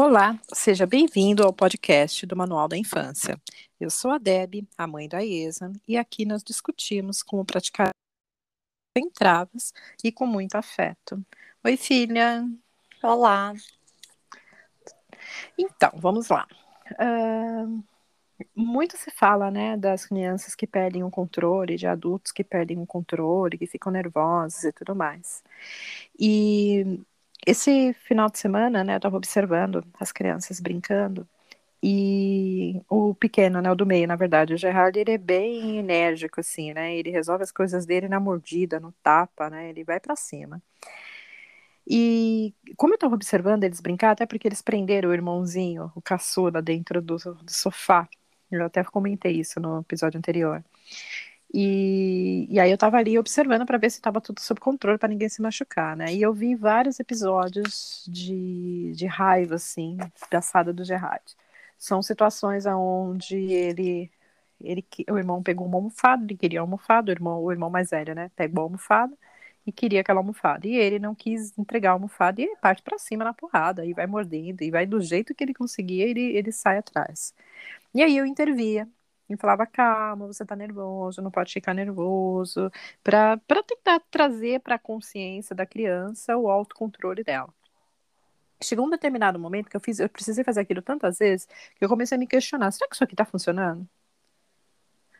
Olá, seja bem-vindo ao podcast do Manual da Infância. Eu sou a Deb, a mãe da Isa, e aqui nós discutimos como praticar sem travas e com muito afeto. Oi, filha. Olá. Então, vamos lá. Uh, muito se fala, né, das crianças que perdem o controle, de adultos que perdem o controle, que ficam nervosos e tudo mais. E esse final de semana, né, eu estava observando as crianças brincando e o pequeno, né, o do meio, na verdade, o Gerard, ele é bem enérgico, assim, né, ele resolve as coisas dele na mordida, no tapa, né, ele vai para cima. E como eu estava observando eles brincar, até porque eles prenderam o irmãozinho, o caçula, dentro do, do sofá, eu até comentei isso no episódio anterior. E, e aí eu tava ali observando para ver se estava tudo sob controle para ninguém se machucar, né? E eu vi vários episódios de, de raiva, assim, da sada do Gerard. São situações onde ele, ele, o irmão pegou uma almofada, ele queria uma almofada, o irmão, o irmão mais velho, né? Pegou a almofada e queria aquela almofada. E ele não quis entregar a almofada e parte para cima na porrada, e vai mordendo, e vai do jeito que ele conseguia, ele, ele sai atrás. E aí eu intervia, e falava, calma, você tá nervoso, não pode ficar nervoso, para tentar trazer para a consciência da criança o autocontrole dela. Chegou um determinado momento que eu fiz, eu precisei fazer aquilo tantas vezes que eu comecei a me questionar: será que isso aqui está funcionando?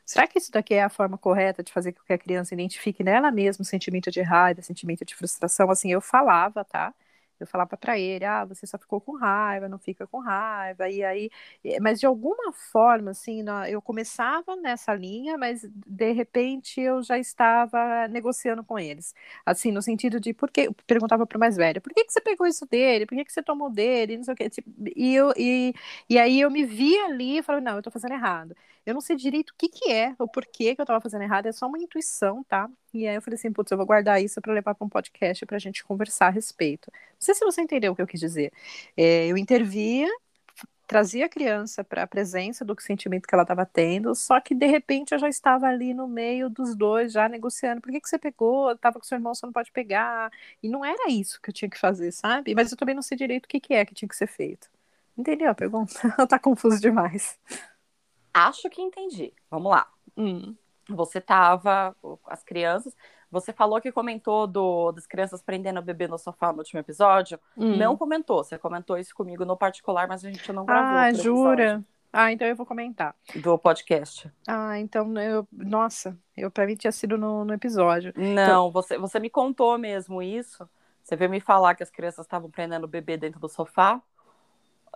Será que isso daqui é a forma correta de fazer com que a criança identifique nela mesma o sentimento de raiva, sentimento de frustração? Assim, eu falava, tá? Eu falava para ele, ah, você só ficou com raiva, não fica com raiva, e aí, eh, mas de alguma forma, assim, eu começava nessa linha, mas de repente eu já estava negociando com eles, assim, no sentido de, por que, perguntava para o mais velho, por que, que você pegou isso dele, por que, que você tomou dele, não sei o que, tipo, e, eu, e, e aí eu me via ali e falei, não, eu estou fazendo errado, eu não sei direito o que que é, o porquê que eu estava fazendo errado, é só uma intuição, tá? E aí eu falei assim, putz, eu vou guardar isso para levar para um podcast para a gente conversar a respeito. Não sei se você entendeu o que eu quis dizer. É, eu intervia, trazia a criança para a presença do sentimento que ela estava tendo, só que de repente eu já estava ali no meio dos dois, já negociando. Por que, que você pegou? Estava com seu irmão, você não pode pegar. E não era isso que eu tinha que fazer, sabe? Mas eu também não sei direito o que, que é que tinha que ser feito. Entendeu a pergunta? tá confuso demais. Acho que entendi. Vamos lá. Hum. Você tava com as crianças. Você falou que comentou do, das crianças prendendo o bebê no sofá no último episódio. Hum. Não comentou. Você comentou isso comigo no particular, mas a gente não gravou. Ah, jura? Ah, então eu vou comentar. Do podcast. Ah, então eu. Nossa, eu pra mim tinha sido no, no episódio. Não, então... você, você me contou mesmo isso. Você veio me falar que as crianças estavam prendendo o bebê dentro do sofá,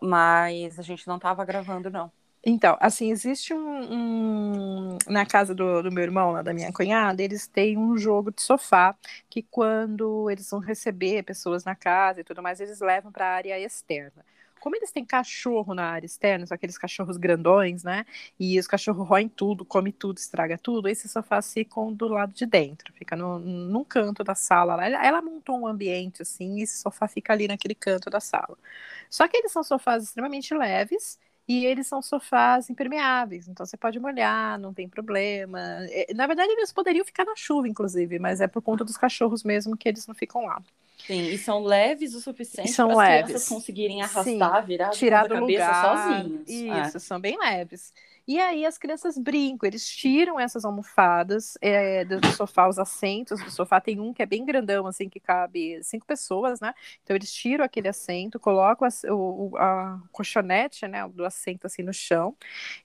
mas a gente não estava gravando, não. Então, assim, existe um. um na casa do, do, meu irmão, lá da minha cunhada, eles têm um jogo de sofá que, quando eles vão receber pessoas na casa e tudo mais, eles levam para a área externa. Como eles têm cachorro na área externa, são aqueles cachorros grandões, né? E os cachorros roem tudo, come tudo, estraga tudo, esses sofás ficam do lado de dentro, fica no, num canto da sala lá. Ela, ela montou um ambiente assim, e esse sofá fica ali naquele canto da sala. Só que eles são sofás extremamente leves e eles são sofás impermeáveis, então você pode molhar, não tem problema. É, na verdade, eles poderiam ficar na chuva, inclusive, mas é por conta dos cachorros mesmo que eles não ficam lá. Sim, e são leves o suficiente para as crianças conseguirem arrastar, Sim, virar tirar do lugar. sozinhos. Isso, é. são bem leves. E aí as crianças brincam, eles tiram essas almofadas é, do sofá, os assentos do sofá. Tem um que é bem grandão, assim, que cabe cinco pessoas, né? Então eles tiram aquele assento, colocam a, o a colchonete, né, do assento assim no chão.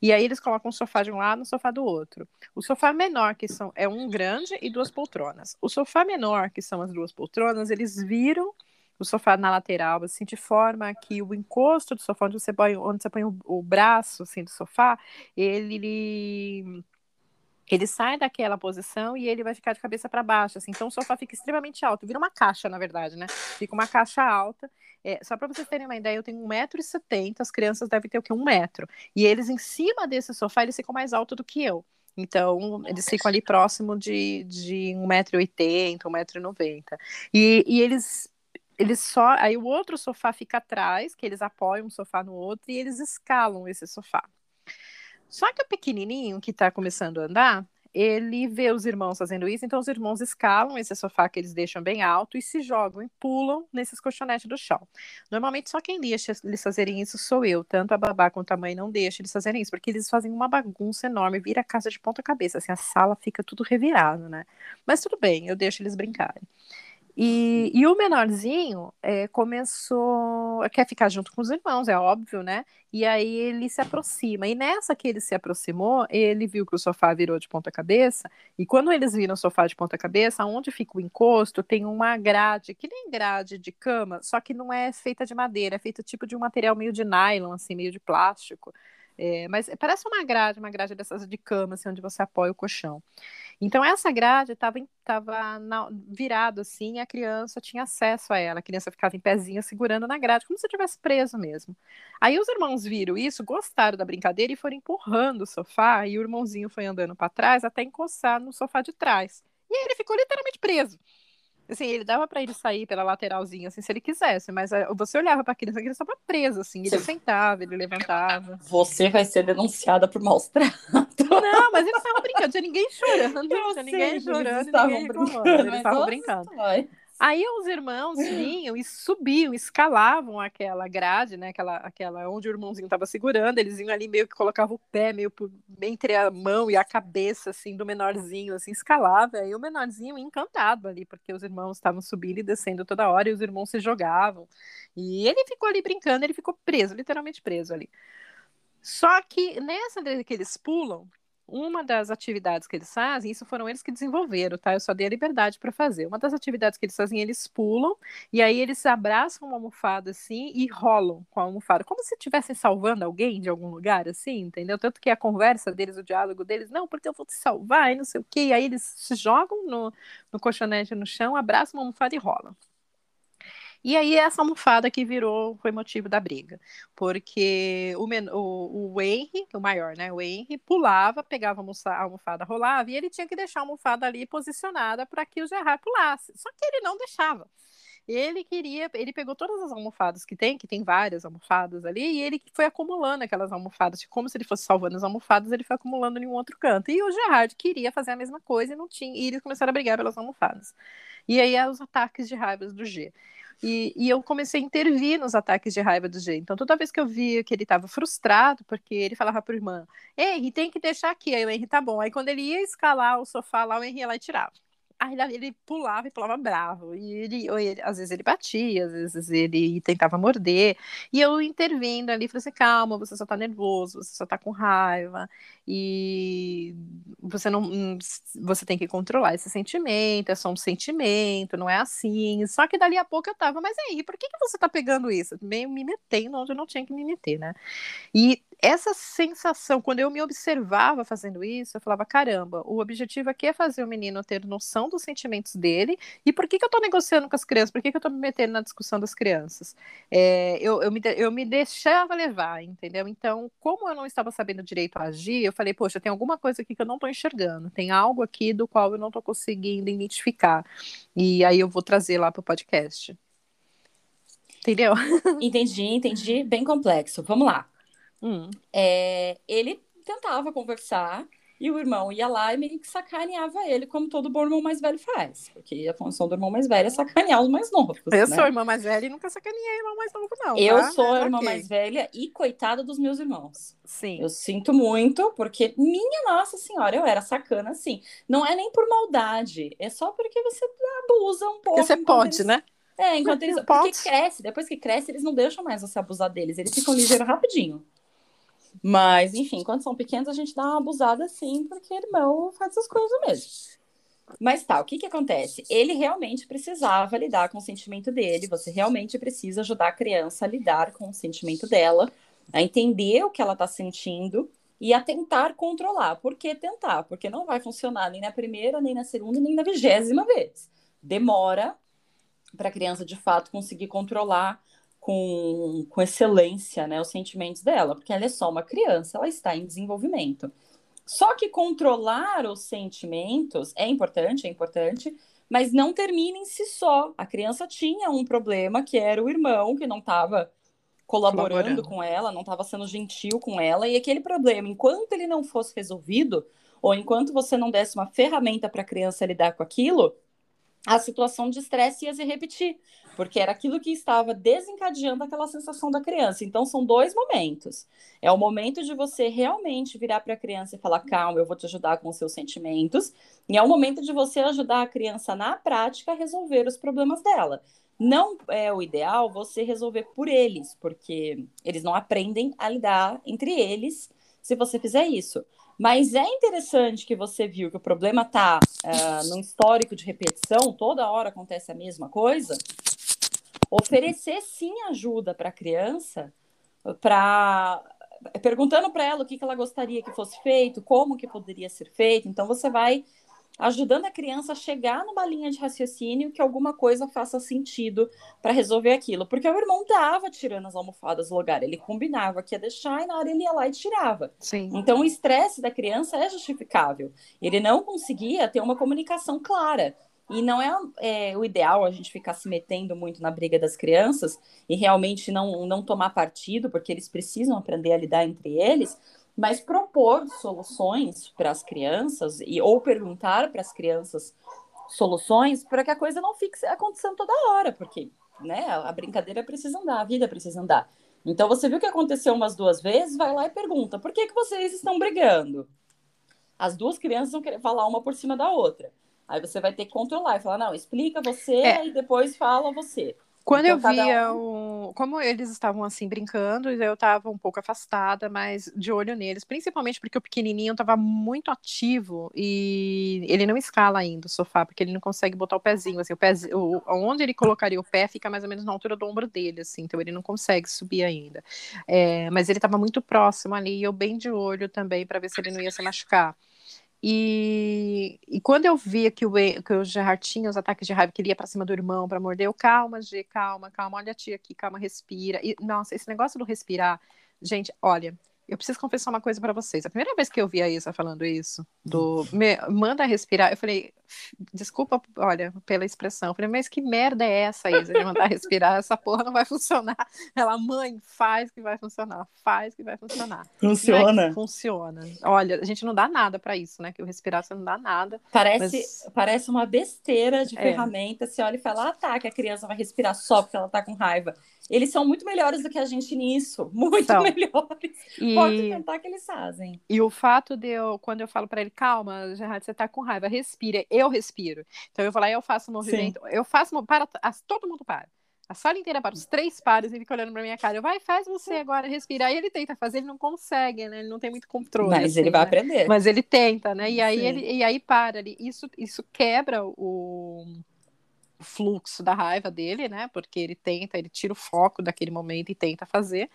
E aí eles colocam o sofá de um lado, o sofá do outro. O sofá menor, que são é um grande e duas poltronas. O sofá menor, que são as duas poltronas, eles viram o sofá na lateral, assim, de forma que o encosto do sofá, onde você põe, onde você põe o, o braço, assim, do sofá, ele ele sai daquela posição e ele vai ficar de cabeça para baixo, assim, então o sofá fica extremamente alto, vira uma caixa, na verdade, né? Fica uma caixa alta. É, só para vocês terem uma ideia, eu tenho 1,70m, as crianças devem ter o quê? Um metro. E eles, em cima desse sofá, eles ficam mais altos do que eu. Então, eles ficam ali próximo de, de 1,80m, 1,90m. E, e eles eles só. Aí o outro sofá fica atrás, que eles apoiam um sofá no outro e eles escalam esse sofá. Só que o pequenininho que está começando a andar, ele vê os irmãos fazendo isso, então os irmãos escalam esse sofá que eles deixam bem alto e se jogam e pulam nesses colchonetes do chão. Normalmente só quem deixa eles fazerem isso sou eu, tanto a babá quanto a mãe não deixam eles fazerem isso, porque eles fazem uma bagunça enorme, vira a casa de ponta cabeça, assim, a sala fica tudo revirado, né? Mas tudo bem, eu deixo eles brincarem. E, e o menorzinho é, começou, quer ficar junto com os irmãos, é óbvio, né? E aí ele se aproxima. E nessa que ele se aproximou, ele viu que o sofá virou de ponta cabeça. E quando eles viram o sofá de ponta cabeça, onde fica o encosto, tem uma grade, que nem grade de cama, só que não é feita de madeira, é feita tipo de um material meio de nylon, assim, meio de plástico. É, mas parece uma grade, uma grade dessas de cama, assim, onde você apoia o colchão. Então, essa grade estava tava virada assim, e a criança tinha acesso a ela. A criança ficava em pezinha segurando na grade, como se tivesse preso mesmo. Aí os irmãos viram isso, gostaram da brincadeira e foram empurrando o sofá, e o irmãozinho foi andando para trás até encostar no sofá de trás. E aí ele ficou literalmente preso. Assim, ele dava para ele sair pela lateralzinha, assim, se ele quisesse, mas eh, você olhava para a criança, a criança estava presa, assim, ele sentava, ele levantava. Você vai ser denunciada por maus tratos. Não, mas eles estavam brincando, tinha ninguém chorando, não tinha ninguém chorando, eles estavam brincando, eles estavam brincando. Vai. Aí os irmãos vinham e subiam, escalavam aquela grade, né? Aquela, aquela onde o irmãozinho estava segurando, eles iam ali meio que colocavam o pé meio por, entre a mão e a cabeça assim do menorzinho, assim, escalava. Aí o menorzinho encantado ali, porque os irmãos estavam subindo e descendo toda hora e os irmãos se jogavam. E ele ficou ali brincando, ele ficou preso, literalmente preso ali. Só que nessa que eles pulam, uma das atividades que eles fazem, isso foram eles que desenvolveram, tá? Eu só dei a liberdade para fazer. Uma das atividades que eles fazem, eles pulam e aí eles abraçam uma almofada assim e rolam com a almofada, como se estivessem salvando alguém de algum lugar, assim, entendeu? Tanto que a conversa deles, o diálogo deles, não, porque eu vou te salvar e não sei o quê. E aí eles se jogam no, no colchonete no chão, abraçam uma almofada e rolam. E aí essa almofada que virou, foi motivo da briga, porque o, o, o Henry, o maior, né, o Henry pulava, pegava a almofada, rolava, e ele tinha que deixar a almofada ali posicionada para que o Gerard pulasse, só que ele não deixava. Ele queria, ele pegou todas as almofadas que tem, que tem várias almofadas ali, e ele foi acumulando aquelas almofadas, como se ele fosse salvando as almofadas, ele foi acumulando em um outro canto. E o Gerard queria fazer a mesma coisa e não tinha, e eles começaram a brigar pelas almofadas. E aí os ataques de raiva do G. E, e, eu comecei a intervir nos ataques de raiva do G. Então, toda vez que eu via que ele estava frustrado, porque ele falava para o irmã, Henry, tem que deixar aqui. Aí o Henry, tá bom. Aí quando ele ia escalar o sofá lá, o Henry e tirava. Aí ele pulava e pulava bravo. E ele, ele, às vezes ele batia, às vezes ele tentava morder. E eu intervindo ali, falei assim: calma, você só tá nervoso, você só tá com raiva. E você não. Hum, você tem que controlar esse sentimento, é só um sentimento, não é assim. Só que dali a pouco eu tava, mas aí, por que, que você tá pegando isso? Meio me metendo onde eu não tinha que me meter, né? E essa sensação, quando eu me observava fazendo isso, eu falava: caramba, o objetivo aqui é fazer o menino ter noção dos sentimentos dele. E por que, que eu estou negociando com as crianças? Por que, que eu estou me metendo na discussão das crianças? É, eu, eu, me, eu me deixava levar, entendeu? Então, como eu não estava sabendo direito agir, eu falei: poxa, tem alguma coisa aqui que eu não estou enxergando, tem algo aqui do qual eu não estou conseguindo identificar. E aí eu vou trazer lá para o podcast. Entendeu? Entendi, entendi. Bem complexo. Vamos lá. Hum. É, ele tentava conversar e o irmão ia lá e meio que sacaneava ele, como todo bom irmão mais velho faz. Porque a função do irmão mais velho é sacanear os mais novos. Eu né? sou irmã mais velha e nunca sacaneei irmão mais novo, não. Eu tá? sou a irmã okay. mais velha e coitada dos meus irmãos. Sim. Eu sinto muito, porque, minha nossa senhora, eu era sacana assim. Não é nem por maldade, é só porque você abusa um pouco. Porque você pode, eles... né? É, enquanto eles. Porque cresce, depois que cresce, eles não deixam mais você abusar deles, eles ficam ligeiros rapidinho. Mas, enfim, quando são pequenos, a gente dá uma abusada sim, porque irmão faz essas coisas mesmo. Mas tá, o que que acontece? Ele realmente precisava lidar com o sentimento dele, você realmente precisa ajudar a criança a lidar com o sentimento dela, a entender o que ela tá sentindo e a tentar controlar. Por que tentar? Porque não vai funcionar nem na primeira, nem na segunda, nem na vigésima vez. Demora para a criança de fato conseguir controlar com, com excelência né, os sentimentos dela, porque ela é só uma criança, ela está em desenvolvimento. Só que controlar os sentimentos é importante, é importante, mas não termina em si só. A criança tinha um problema que era o irmão que não estava colaborando, colaborando com ela, não estava sendo gentil com ela, e aquele problema, enquanto ele não fosse resolvido, ou enquanto você não desse uma ferramenta para a criança lidar com aquilo, a situação de estresse ia se repetir, porque era aquilo que estava desencadeando aquela sensação da criança. Então, são dois momentos. É o momento de você realmente virar para a criança e falar: calma, eu vou te ajudar com os seus sentimentos, e é o momento de você ajudar a criança na prática a resolver os problemas dela. Não é o ideal você resolver por eles, porque eles não aprendem a lidar entre eles se você fizer isso. Mas é interessante que você viu que o problema está ah, no histórico de repetição, toda hora acontece a mesma coisa. Oferecer sim ajuda para a criança, para perguntando para ela o que, que ela gostaria que fosse feito, como que poderia ser feito. Então você vai ajudando a criança a chegar numa linha de raciocínio que alguma coisa faça sentido para resolver aquilo. Porque o irmão dava tirando as almofadas do lugar, ele combinava que ia deixar e na hora ele ia lá e tirava. Sim. Então o estresse da criança é justificável. Ele não conseguia ter uma comunicação clara. E não é, é, o ideal a gente ficar se metendo muito na briga das crianças e realmente não, não tomar partido, porque eles precisam aprender a lidar entre eles, mas propor soluções para as crianças e ou perguntar para as crianças soluções para que a coisa não fique acontecendo toda hora, porque né, a brincadeira precisa andar, a vida precisa andar. Então você viu que aconteceu umas duas vezes, vai lá e pergunta: por que, que vocês estão brigando? As duas crianças vão querer falar uma por cima da outra. Aí você vai ter que controlar e falar: não, explica você é. e depois fala você. Quando então, eu via o... como eles estavam assim brincando, eu estava um pouco afastada, mas de olho neles, principalmente porque o pequenininho estava muito ativo e ele não escala ainda o sofá, porque ele não consegue botar o pezinho, assim, o pezinho, o... onde ele colocaria o pé fica mais ou menos na altura do ombro dele, assim, então ele não consegue subir ainda. É... mas ele estava muito próximo ali e eu bem de olho também para ver se ele não ia se machucar. E, e quando eu via que o, que o Gerard tinha os ataques de raiva, que ele ia pra cima do irmão para morder, eu, calma, G, calma, calma, olha a tia aqui, calma, respira. E, nossa, esse negócio do respirar, gente, olha, eu preciso confessar uma coisa para vocês. A primeira vez que eu vi a Isa falando isso, do me, manda respirar, eu falei, desculpa, olha, pela expressão. Eu falei, mas que merda é essa, Isa, de mandar respirar? Essa porra não vai funcionar. Ela, mãe, faz que vai funcionar, faz que vai funcionar. Funciona. funciona. Olha, a gente não dá nada para isso, né? Que o respirar você não dá nada. Parece, mas... parece uma besteira de é. ferramenta. Você olha e fala, ah, tá, que a criança vai respirar só porque ela tá com raiva. Eles são muito melhores do que a gente nisso, muito são. melhores. E... Pode tentar que eles fazem. E o fato de eu, quando eu falo para ele, calma, Gerard, você tá com raiva, respira, eu respiro. Então eu vou lá e eu faço um movimento, Sim. eu faço, para, todo mundo para. A sala inteira para, os três pares, ele fica olhando pra minha cara. Eu, vai, faz você agora, respira. Aí ele tenta fazer, ele não consegue, né? Ele não tem muito controle. Mas assim, ele vai né? aprender. Mas ele tenta, né? E aí, ele, e aí para ali. Isso, isso quebra o fluxo da raiva dele, né? Porque ele tenta, ele tira o foco daquele momento e tenta fazer.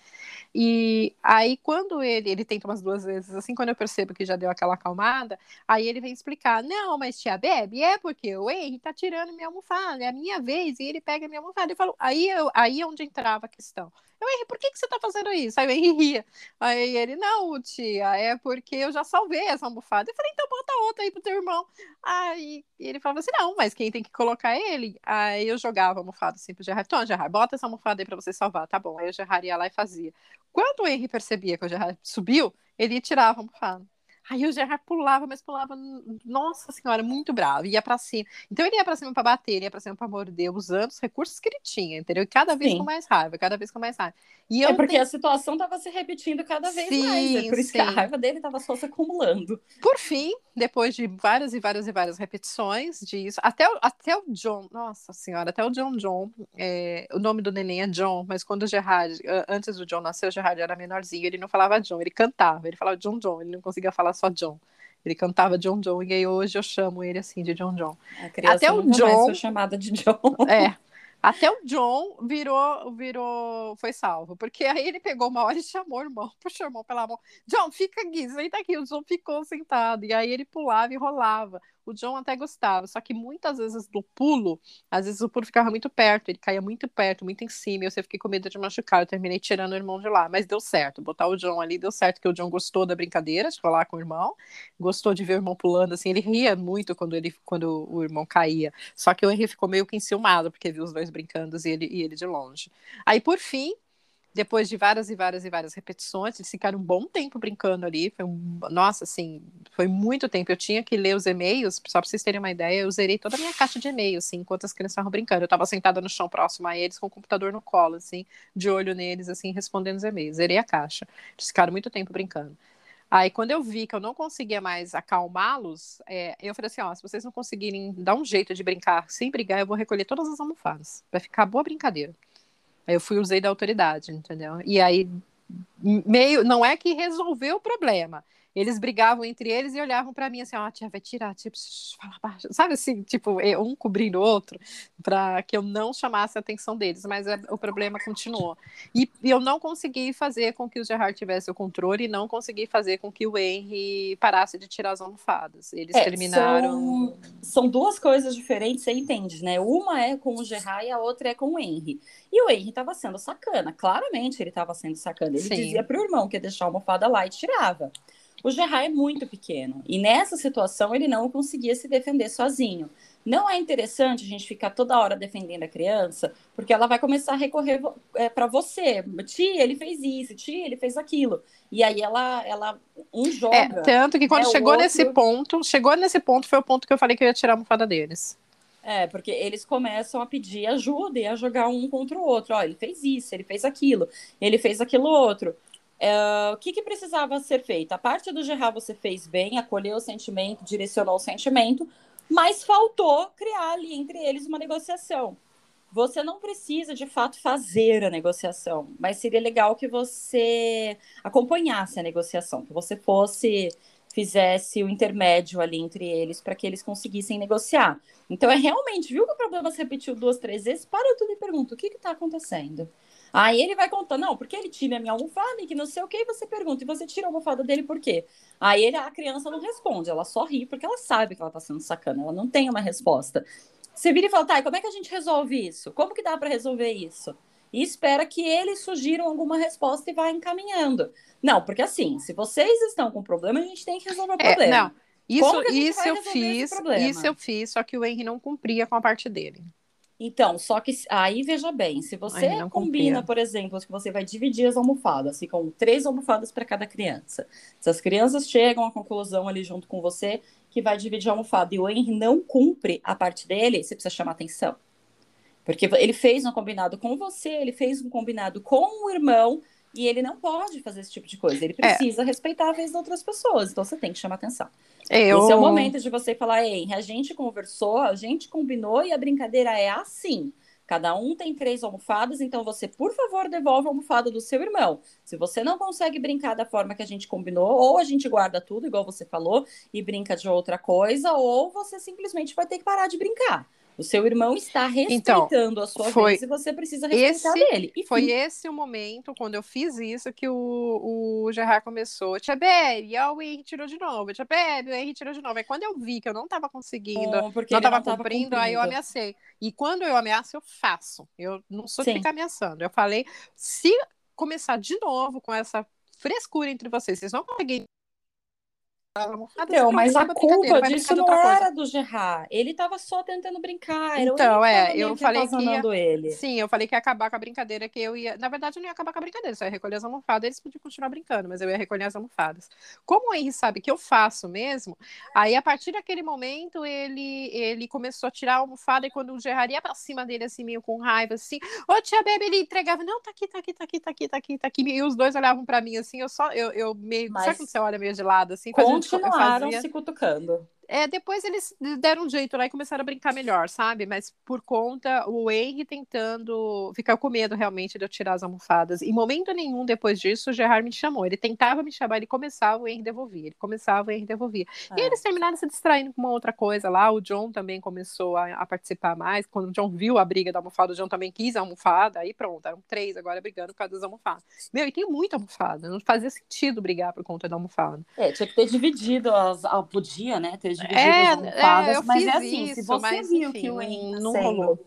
E aí, quando ele, ele tenta umas duas vezes, assim, quando eu percebo que já deu aquela acalmada, aí ele vem explicar: não, mas tia Bebe, é porque o Henry tá tirando minha almofada, é a minha vez, e ele pega minha almofada. Eu falo, aí, eu, aí é onde entrava a questão. Eu, Henry, por que, que você tá fazendo isso? Aí o Henry ria. Aí ele, não, tia, é porque eu já salvei essa almofada. Eu falei, então bota outra aí pro teu irmão. Aí ele falava assim, não, mas quem tem que colocar é ele. Aí eu jogava a almofada assim pro Gerard. Então, Gerard, bota essa almofada aí pra você salvar. Tá bom. Aí o Gerard ia lá e fazia. Quando o Henry percebia que o Gerard subiu, ele tirava a almofada. Aí o Gerard pulava, mas pulava, nossa senhora, muito bravo, ia para cima. Então ele ia para cima para bater, ele ia para cima para morder, usando os recursos que ele tinha, entendeu? E cada vez Sim. com mais raiva, cada vez com mais raiva. E é porque tenho... a situação estava se repetindo cada vez sim, mais, é por isso sim. que a raiva dele estava só se acumulando. Por fim, depois de várias e várias e várias repetições disso, até, até o John, nossa senhora, até o John John, é, o nome do neném é John, mas quando o Gerard, antes do John nascer, o Gerard era menorzinho, ele não falava John, ele cantava, ele falava John John, ele não conseguia falar só John. Ele cantava John John, e aí hoje eu chamo ele assim de John John. Até o John. chamada de John. É, até o John virou, virou, foi salvo, porque aí ele pegou uma hora e chamou o irmão, irmão pela mão. John, fica aqui, senta aqui. O John ficou sentado, e aí ele pulava e rolava o John até gostava, só que muitas vezes do pulo, às vezes o pulo ficava muito perto, ele caía muito perto, muito em cima, e eu sempre fiquei com medo de machucar, eu terminei tirando o irmão de lá, mas deu certo, botar o John ali deu certo, que o John gostou da brincadeira, de falar com o irmão, gostou de ver o irmão pulando, assim, ele ria muito quando, ele, quando o irmão caía, só que o Henry ficou meio que enciumado, porque viu os dois brincando e ele, e ele de longe. Aí, por fim, depois de várias e várias e várias repetições, eles ficaram um bom tempo brincando ali. Foi um, nossa, assim, foi muito tempo. Eu tinha que ler os e-mails, só para vocês terem uma ideia, eu zerei toda a minha caixa de e-mails, assim, enquanto as crianças estavam brincando. Eu estava sentada no chão próximo a eles, com o computador no colo, assim, de olho neles, assim, respondendo os e-mails. Zerei a caixa. Eles ficaram muito tempo brincando. Aí, quando eu vi que eu não conseguia mais acalmá-los, é, eu falei assim: ó, se vocês não conseguirem dar um jeito de brincar sem brigar, eu vou recolher todas as almofadas. Vai ficar boa brincadeira. Aí eu fui usei da autoridade, entendeu? E aí meio não é que resolveu o problema, eles brigavam entre eles e olhavam para mim assim, ó, oh, tia, vai tirar, tipo, fala baixo. Sabe assim, tipo, um cobrindo o outro, para que eu não chamasse a atenção deles, mas é, o problema continuou. E, e, eu não consegui fazer com que o Gerard tivesse o controle e não consegui fazer com que o Henry parasse de tirar as almofadas. Eles é, terminaram. São, são, duas coisas diferentes, você entende, né? Uma é com o Gerard e a outra é com o Henry. E o Henry estava sendo sacana, claramente ele estava sendo sacana. Ele Sim. dizia pro irmão que ia deixar a almofada lá e tirava. O Gerard é muito pequeno e nessa situação ele não conseguia se defender sozinho. Não é interessante a gente ficar toda hora defendendo a criança, porque ela vai começar a recorrer é, para você. Tia, ele fez isso, tia, ele fez aquilo. E aí ela, ela um joga. É, tanto que quando né, chegou outro... nesse ponto, chegou nesse ponto, foi o ponto que eu falei que eu ia tirar a almofada deles. É, porque eles começam a pedir ajuda e a jogar um contra o outro. Ó, ele fez isso, ele fez aquilo, ele fez aquilo outro. É, o que, que, precisava ser feito? A parte do Gerard você fez bem, acolheu o sentimento, direcionou o sentimento, mas faltou criar ali entre eles uma negociação. Você não precisa de fato fazer a negociação, mas seria legal que você acompanhasse a negociação, que você fosse fizesse o intermédio ali entre eles para que eles conseguissem negociar. Então é realmente, viu que o problema se repetiu duas, três vezes? Para tudo e pergunta: o que está acontecendo? Aí ele vai contando, não, porque ele tira a minha almofada e que não sei o que, e você pergunta, e você tira a almofada dele por quê? Aí ele, a criança não responde, ela só ri porque ela sabe que ela tá sendo sacana, ela não tem uma resposta. Você vira e fala, tá, e como é que a gente resolve isso? Como que dá para resolver isso? E espera que eles sugiram alguma resposta e vá encaminhando. Não, porque assim, se vocês estão com problema, a gente tem que resolver o problema. É, não, isso, isso eu fiz, isso eu fiz, só que o Henry não cumpria com a parte dele. Então, só que aí veja bem, se você Ai, combina, por exemplo, que você vai dividir as almofadas, ficam três almofadas para cada criança. Se as crianças chegam à conclusão ali junto com você que vai dividir a almofada e o Henry não cumpre a parte dele, você precisa chamar atenção. Porque ele fez um combinado com você, ele fez um combinado com o irmão, e ele não pode fazer esse tipo de coisa. Ele é. precisa é. respeitar a vez das outras pessoas. Então você tem que chamar atenção. Eu... Esse é o momento de você falar, ei, a gente conversou, a gente combinou e a brincadeira é assim. Cada um tem três almofadas, então você, por favor, devolve a almofada do seu irmão. Se você não consegue brincar da forma que a gente combinou, ou a gente guarda tudo, igual você falou, e brinca de outra coisa, ou você simplesmente vai ter que parar de brincar. O seu irmão está então, respeitando então, a sua foi vez e você precisa respeitar esse, ele. E foi esse o momento, quando eu fiz isso, que o, o Gerard começou. Tia Bebe, o Henry tirou de novo. Tia Bebe, o Henry tirou de novo. Aí quando eu vi que eu não estava conseguindo, não estava cumprindo, cumprindo, aí eu ameacei. E quando eu ameaço, eu faço. Eu não sou de ficar ameaçando. Eu falei, se começar de novo com essa frescura entre vocês, vocês não conseguirem não, mas a culpa disso não era do Gerard. Ele estava só tentando brincar. então, é, eu falei que ia... ele. Sim, eu falei que ia acabar com a brincadeira que eu ia. Na verdade, eu não ia acabar com a brincadeira, só ia recolher as almofadas, eles podiam continuar brincando, mas eu ia recolher as almofadas. Como o Henry sabe que eu faço mesmo, aí a partir daquele momento ele ele começou a tirar a almofada e quando o Gerard ia pra cima dele, assim, meio com raiva, assim, ô tia Bebe, ele entregava, não, tá aqui, tá aqui, tá aqui, tá aqui, tá aqui, tá aqui. E os dois olhavam pra mim assim, eu só, eu, eu meio. Mas... Sabe quando você olha meio de lado, assim? Com continuaram fazia... se cutucando. É, depois eles deram um jeito lá e começaram a brincar melhor, sabe? Mas por conta, o Henry tentando ficar com medo realmente de eu tirar as almofadas. Em momento nenhum depois disso, o Gerard me chamou. Ele tentava me chamar, ele começava, o Henry devolvia. Ele começava, o Henry devolvia. É. E eles terminaram se distraindo com uma outra coisa lá. O John também começou a, a, participar mais. Quando o John viu a briga da almofada, o John também quis a almofada. Aí pronto, eram três agora brigando por causa das almofadas. Meu, e tem muita almofada. Não fazia sentido brigar por conta da almofada. É, tinha que ter dividido as. Ah, podia, né? Ter dividido é, as almofadas, é, mas é assim, isso, se você viu enfim, que o Henry tá não sendo, rolou.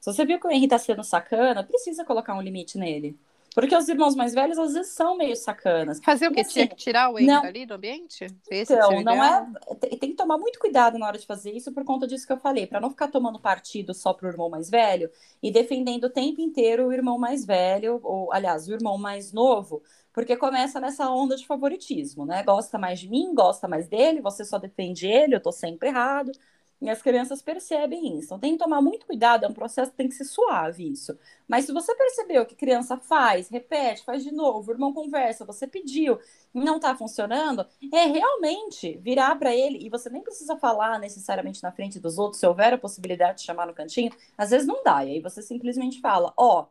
Se você viu que o Henry tá sendo sacana, precisa colocar um limite nele. Porque os irmãos mais velhos às vezes são meio sacanas. Fazer o quê? Assim, Tinha que tirar o Henry não... ali do ambiente? Esse então, não é. Tem que tomar muito cuidado na hora de fazer isso por conta disso que eu falei, para não ficar tomando partido só pro irmão mais velho e defendendo o tempo inteiro o irmão mais velho, ou aliás, o irmão mais novo, porque começa nessa onda de favoritismo, né? Gosta mais de mim, gosta mais dele, você só defende ele, eu tô sempre errado. E as crianças percebem isso. Então tem que tomar muito cuidado, é um processo que tem que ser suave isso. Mas se você percebeu que criança faz, repete, faz de novo, o irmão conversa, você pediu não está funcionando, é realmente virar para ele, e você nem precisa falar necessariamente na frente dos outros, se houver a possibilidade de chamar no cantinho, às vezes não dá. E aí você simplesmente fala: Ó, oh,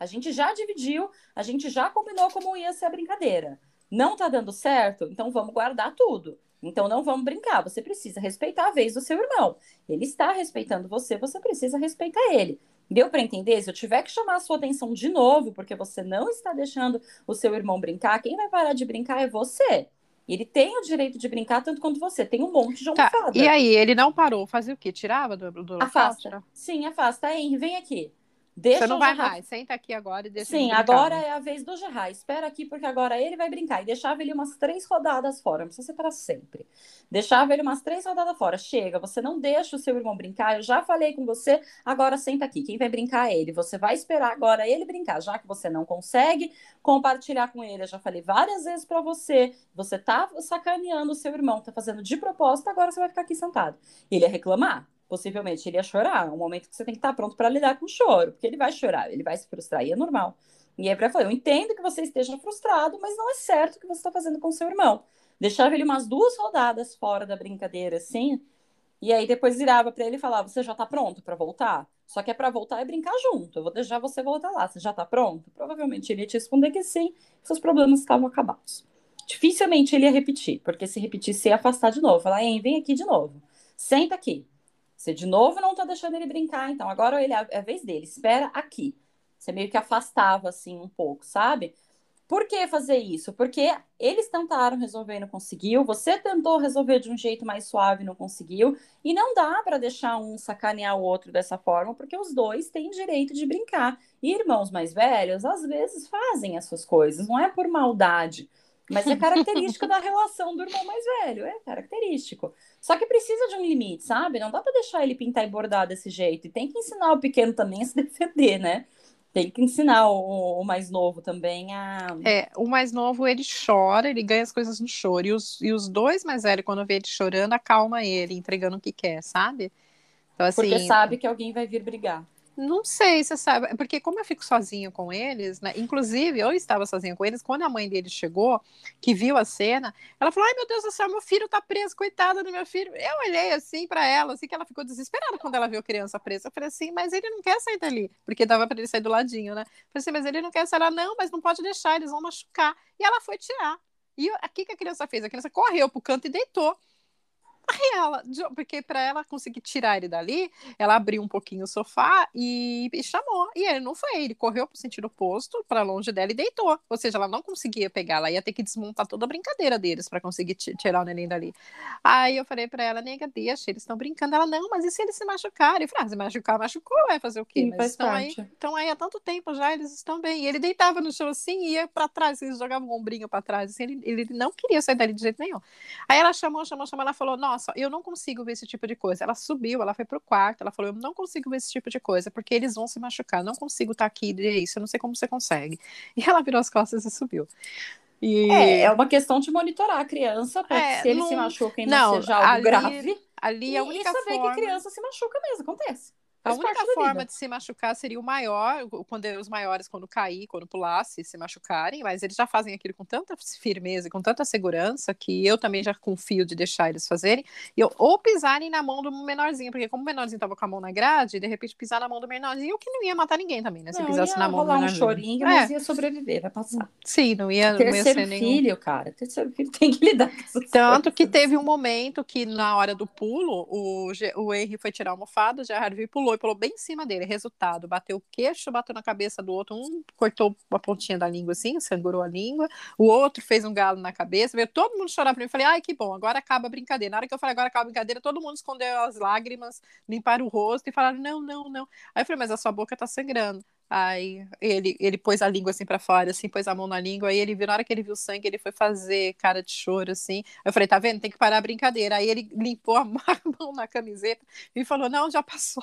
a gente já dividiu, a gente já combinou como ia ser a brincadeira. Não tá dando certo? Então vamos guardar tudo. Então não vamos brincar, você precisa respeitar a vez do seu irmão. Ele está respeitando você, você precisa respeitar ele. Deu para entender? Se eu tiver que chamar a sua atenção de novo, porque você não está deixando o seu irmão brincar, quem vai parar de brincar é você. Ele tem o direito de brincar tanto quanto você. Tem um monte de almofada. Tá. E aí, ele não parou. Fazia o quê? Tirava do, do Afasta. Sim, afasta. Henry, vem aqui. Deixa Você não vai mais, senta aqui agora e deixa Sim, agora é a vez do Gerard. Espera aqui, porque agora ele vai brincar. E deixava ele umas três rodadas fora, não precisa ser para sempre. Deixava ele umas três rodadas fora. Chega, você não deixa o seu irmão brincar. Eu já falei com você, agora senta aqui. Quem vai brincar é ele. Você vai esperar agora ele brincar, já que você não consegue compartilhar com ele. Eu já falei várias vezes para você. Você tá sacaneando o seu irmão, tá fazendo de propósito, agora você vai ficar aqui sentado. Ele ia reclamar possivelmente ele ia chorar. É um momento que você tem que estar pronto para lidar com o choro, porque ele vai chorar, ele vai se frustrar, e é normal. E aí, para falar, eu entendo que você esteja frustrado, mas não é certo o que você está fazendo com seu irmão. Deixava ele umas duas rodadas fora da brincadeira, assim, e aí depois virava para ele e falava: Você já está pronto para voltar? Só que é para voltar e brincar junto. Eu vou deixar você voltar lá. Você já está pronto? Provavelmente ele ia te responder que sim, seus problemas estavam acabados. Dificilmente ele ia repetir, porque se repetisse, ia afastar de novo. Falar: Hein, vem aqui de novo. Senta aqui. Você de novo não tá deixando ele brincar, então agora ele é a vez dele, espera aqui. Você meio que afastava assim um pouco, sabe? Por que fazer isso? Porque eles tentaram resolver e não conseguiu, você tentou resolver de um jeito mais suave e não conseguiu, e não dá para deixar um sacanear o outro dessa forma, porque os dois têm direito de brincar. E irmãos mais velhos às vezes fazem essas coisas, não é por maldade, mas é característica da relação do irmão mais velho, é característico. Só que precisa de um limite, sabe? Não dá para deixar ele pintar e bordar desse jeito. E tem que ensinar o pequeno também a se defender, né? Tem que ensinar o, o, mais novo também a. É, o mais novo ele chora, ele ganha as coisas no choro. E os, e os dois mais velhos, quando vê ele chorando, acalma ele, entregando o que quer, sabe? Então, assim, Porque sabe que alguém vai vir brigar. Não sei, você sabe, porque como eu fico sozinha com eles, né? Inclusive, eu estava sozinha com eles, quando a mãe deles chegou, que viu a cena, ela falou: Ai meu Deus do céu, meu filho tá preso, coitada do meu filho. Eu olhei assim para ela, assim que ela ficou desesperada quando ela viu a criança presa. Eu falei assim, mas ele não quer sair dali, porque dava para ele sair do ladinho, né? Eu falei assim, mas ele não quer sair lá, não, mas não pode deixar, eles vão machucar. E ela foi tirar. E o que, que a criança fez? A criança correu pro canto e deitou. Ela, porque para ela conseguir tirar ele dali, ela abriu um pouquinho o sofá e, e chamou. E ele não foi, ele correu para o sentido oposto, para longe dela e deitou. Ou seja, ela não conseguia pegar, ela ia ter que desmontar toda a brincadeira deles para conseguir tirar o neném dali. Aí eu falei para ela, nega, deixa, eles estão brincando. Ela, não, mas e se eles se machucarem? Eu falei, ah, se machucar, machucou, vai fazer o quê? Sim, mas estão aí, então aí há tanto tempo já, eles estão bem. E ele deitava no chão assim, ia para trás, eles jogavam o ombrinho para trás, assim, ele, ele não queria sair dali de jeito nenhum. Aí ela chamou, chamou, chamou, ela falou, nossa, eu não consigo ver esse tipo de coisa. Ela subiu, ela foi pro quarto, ela falou, eu não consigo ver esse tipo de coisa, porque eles vão se machucar, não consigo estar tá aqui, é isso, eu não sei como você consegue. E ela virou as costas e subiu. E... É, é uma questão de monitorar a criança para é, que se ele não, se machuca e não, não seja algo ali, grave. Ali a única e saber forma... que criança se machuca mesmo, acontece. A única forma de se machucar seria o maior, quando os maiores, quando cair, quando pulasse, se machucarem, mas eles já fazem aquilo com tanta firmeza e com tanta segurança que eu também já confio de deixar eles fazerem. E eu, ou pisarem na mão do menorzinho, porque como o menorzinho tava com a mão na grade, de repente pisar na mão do menorzinho, o que não ia matar ninguém também, né? Se não, pisasse na mão do menorzinho. um chorinho, é. mas ia sobreviver, vai passar. Sim, não ia, Terceiro não ia ser nenhum... filho, cara. Terceiro filho tem que lidar com essas Tanto coisas. que teve um momento que na hora do pulo, o, o Henry foi tirar a almofada, o Gerard pulou e pulou bem em cima dele. Resultado, bateu o queixo, bateu na cabeça do outro, um cortou a pontinha da língua assim, sangrou a língua, o outro fez um galo na cabeça, veio todo mundo chorar pra mim. Falei, ai, que bom, agora acaba a brincadeira. Na hora que eu falei, agora acaba a brincadeira, todo mundo escondeu as lágrimas, limparam o rosto e falaram, não, não, não. Aí eu falei, mas a sua boca tá sangrando. Aí ele, ele pôs a língua assim para fora, assim, pôs a mão na língua, aí ele viu, na hora que ele viu sangue, ele foi fazer cara de choro, assim. Eu falei, tá vendo? Tem que parar a brincadeira. Aí ele limpou a mão na camiseta e falou, não, já passou.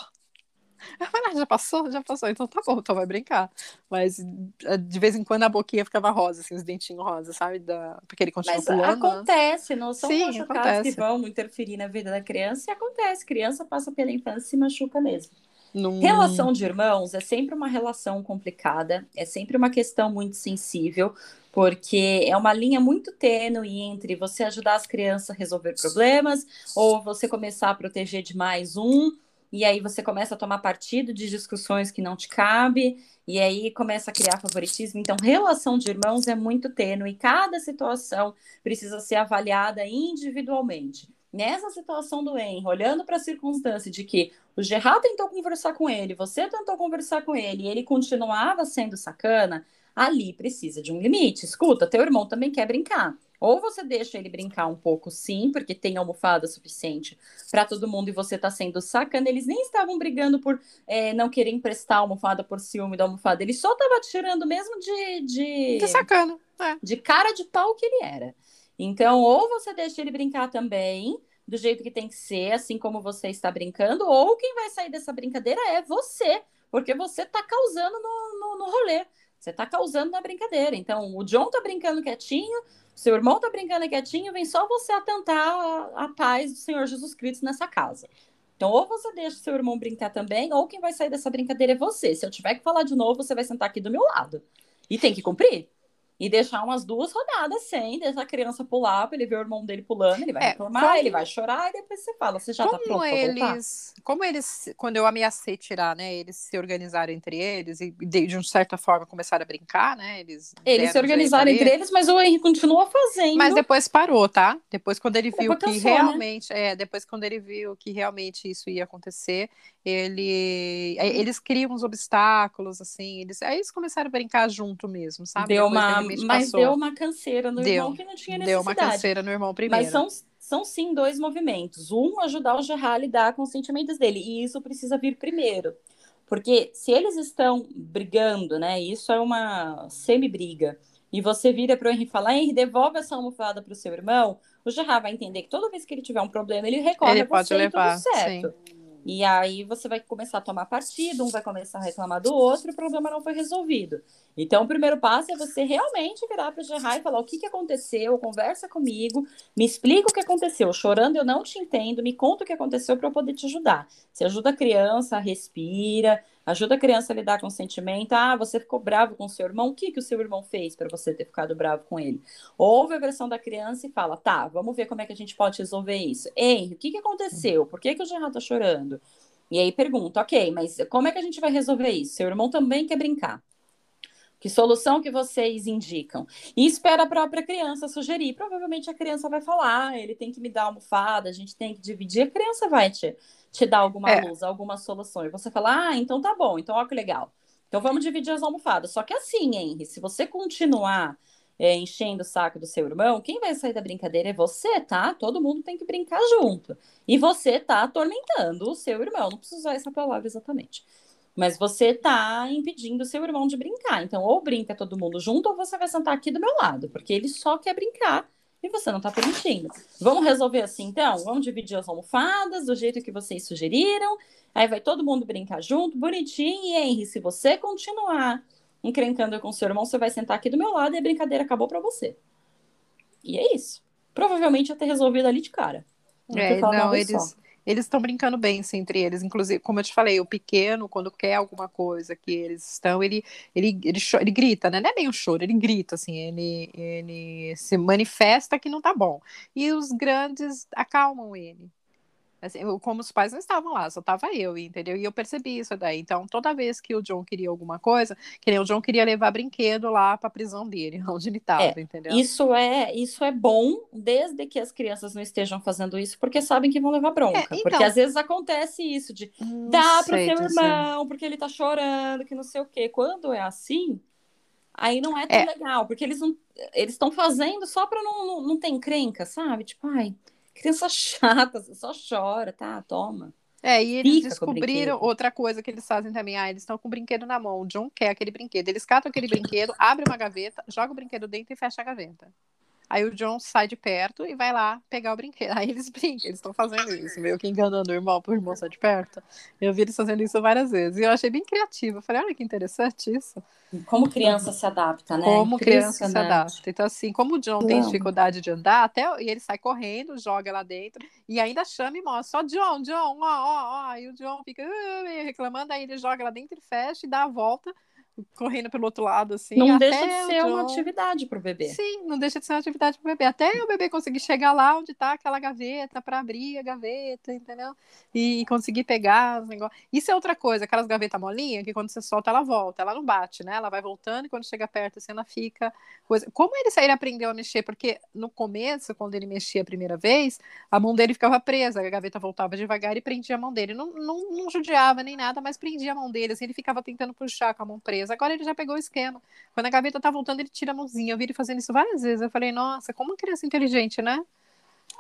Eu falei, ah, já passou? Já passou. Então tá bom, então vai brincar. Mas eh, de vez em quando a boquinha ficava rosa, assim, os dentinhos rosa, sabe? Da... Porque ele continua Mas pulando. Né? acontece, não são Sim, acontece. que vão interferir na vida da criança e acontece. Criança passa pela infância e se machuca mesmo. Num... Relação de irmãos é sempre uma relação complicada, é sempre uma questão muito sensível, porque é uma linha muito tênue entre você ajudar as crianças a resolver problemas ou você começar a proteger demais um, e aí você começa a tomar partido de discussões que não te cabe, e aí começa a criar favoritismo. Então, relação de irmãos é muito tênue, e cada situação precisa ser avaliada individualmente nessa situação do Henry, olhando para a circunstância de que o Gerard tentou conversar com ele, você tentou conversar com ele e ele continuava sendo sacana, ali precisa de um limite. Escuta, teu irmão também quer brincar. Ou você deixa ele brincar um pouco, sim, porque tem almofada suficiente para todo mundo e você está sendo sacana. Eles nem estavam brigando por é, não querer emprestar a almofada por ciúme da almofada. Ele só estava tirando mesmo de. De, de sacana. É. De cara de pau que ele era. Então, ou você deixa ele brincar também, do jeito que tem que ser, assim como você está brincando, ou quem vai sair dessa brincadeira é você, porque você está causando no, no, no rolê. Você está causando na brincadeira. Então, o John tá brincando quietinho, seu irmão tá brincando quietinho, vem só você atentar a, a paz do Senhor Jesus Cristo nessa casa. Então, ou você deixa seu irmão brincar também, ou quem vai sair dessa brincadeira é você. Se eu tiver que falar de novo, você vai sentar aqui do meu lado. E tem que cumprir e deixar umas duas rodadas sem, deixar a criança pular para ele ver o irmão dele pulando, ele vai é, reclamar, como... ele vai chorar, e depois você fala, você já tá como tá pronto eles, Como eles, quando eu ameacei tirar, né, eles se organizaram entre eles e de, de uma certa forma começaram a brincar, né, eles... Eles se organizaram entre eles, mas o Henry continuou fazendo. Mas depois parou, tá? Depois quando ele viu que cansou, né? realmente, né? é, depois quando ele viu que realmente isso ia acontecer, ele, eles criam uns obstáculos, assim, eles, aí eles começaram a brincar junto mesmo, sabe? Deu uma mas passou. deu uma canseira no deu, irmão que não tinha necessidade. Deu uma canseira no irmão primeiro. Mas são, são sim dois movimentos. Um, ajudar o Gerard a lidar com os sentimentos dele. E isso precisa vir primeiro. Porque se eles estão brigando, né? Isso é uma semi-briga. E você vira para o Henry e fala, Henry, devolve essa almofada para o seu irmão. O Gerard vai entender que toda vez que ele tiver um problema, ele recorre ele a você pode levar, tudo certo. Sim. E aí você vai começar a tomar partido, um vai começar a reclamar do outro o problema não foi resolvido. Então, o primeiro passo é você realmente virar para o Gerard e falar o que, que aconteceu, conversa comigo, me explica o que aconteceu. Chorando, eu não te entendo, me conta o que aconteceu para eu poder te ajudar. Você ajuda a criança, respira, Ajuda a criança a lidar com o sentimento. Ah, você ficou bravo com seu irmão. O que, que o seu irmão fez para você ter ficado bravo com ele? Ouve a versão da criança e fala: tá, vamos ver como é que a gente pode resolver isso. Ei, o que, que aconteceu? Por que, que o Gerard tá chorando? E aí pergunta: ok, mas como é que a gente vai resolver isso? Seu irmão também quer brincar. Que solução que vocês indicam? E espera a própria criança sugerir. Provavelmente a criança vai falar, ah, ele tem que me dar almofada, a gente tem que dividir. A criança vai te te dá alguma é. luz, alguma solução. E você fala, ah, então tá bom, então olha que legal. Então vamos dividir as almofadas. Só que assim, Henry, se você continuar é, enchendo o saco do seu irmão, quem vai sair da brincadeira é você, tá? Todo mundo tem que brincar junto. E você tá atormentando o seu irmão. Não preciso usar essa palavra exatamente. Mas você tá impedindo o seu irmão de brincar. Então, ou brinca todo mundo junto, ou você vai sentar aqui do meu lado, porque ele só quer brincar e você não está permitindo. Vamos resolver assim, então? Vamos dividir as almofadas do jeito que vocês sugeriram. Aí vai todo mundo brincar junto, bonitinho. E Henry, se você continuar encrencando com seu irmão, você vai sentar aqui do meu lado e a brincadeira acabou para você. E é isso. Provavelmente ia ter resolvido ali de cara. Não é, não, eles, só eles estão brincando bem assim, entre eles. Inclusive, como eu te falei, o pequeno, quando quer alguma coisa que eles estão, ele, ele, ele, ele grita, né? Não é nem um choro, ele grita, assim, ele, ele se manifesta que não tá bom. E os grandes acalmam ele. Assim, eu, como os pais não estavam lá, só tava eu, entendeu? E eu percebi isso daí. Então, toda vez que o John queria alguma coisa, que nem o John queria levar brinquedo lá para a prisão dele, onde ele estava, é, entendeu? Isso é, isso é bom, desde que as crianças não estejam fazendo isso, porque sabem que vão levar bronca. É, então, porque às vezes acontece isso de dá para seu irmão, porque ele tá chorando, que não sei o quê. Quando é assim, aí não é tão é. legal, porque eles não eles estão fazendo só para não, não, não ter encrenca, sabe? Tipo, ai. Criança chata, só chora, tá? Toma. É, e eles descobriram outra coisa que eles fazem também. Ah, eles estão com o brinquedo na mão. O John quer aquele brinquedo. Eles catam aquele brinquedo, abrem uma gaveta, joga o brinquedo dentro e fecha a gaveta. Aí o John sai de perto e vai lá pegar o brinquedo. Aí eles brincam, eles estão fazendo isso, meio que enganando o irmão pro irmão sair de perto. Eu vi eles fazendo isso várias vezes. E eu achei bem criativo. Eu falei, olha que interessante isso. Como criança se adapta, né? Como criança se adapta. Então, assim, como o John Não. tem dificuldade de andar, até e ele sai correndo, joga lá dentro, e ainda chama e mostra, só John, John, ó, ó, ó. E o John fica uh, reclamando, aí ele joga lá dentro e fecha e dá a volta correndo pelo outro lado, assim. Não deixa de ser John... uma atividade para o bebê. Sim, não deixa de ser uma atividade para o bebê. Até o bebê conseguir chegar lá onde está aquela gaveta para abrir a gaveta, entendeu? E conseguir pegar os negócios. Isso é outra coisa, aquelas gavetas molinhas que quando você solta, ela volta, ela não bate, né? Ela vai voltando e quando chega perto, assim, ela fica. Coisa... Como ele sair aprendeu a mexer? Porque no começo, quando ele mexia a primeira vez, a mão dele ficava presa, a gaveta voltava devagar e prendia a mão dele. Não, não, não judiava nem nada, mas prendia a mão dele, assim, ele ficava tentando puxar com a mão presa agora ele já pegou o esquema. Quando a gaveta tá voltando, ele tira a mãozinha. Eu vi ele fazendo isso várias vezes. Eu falei, nossa, como uma criança inteligente, né?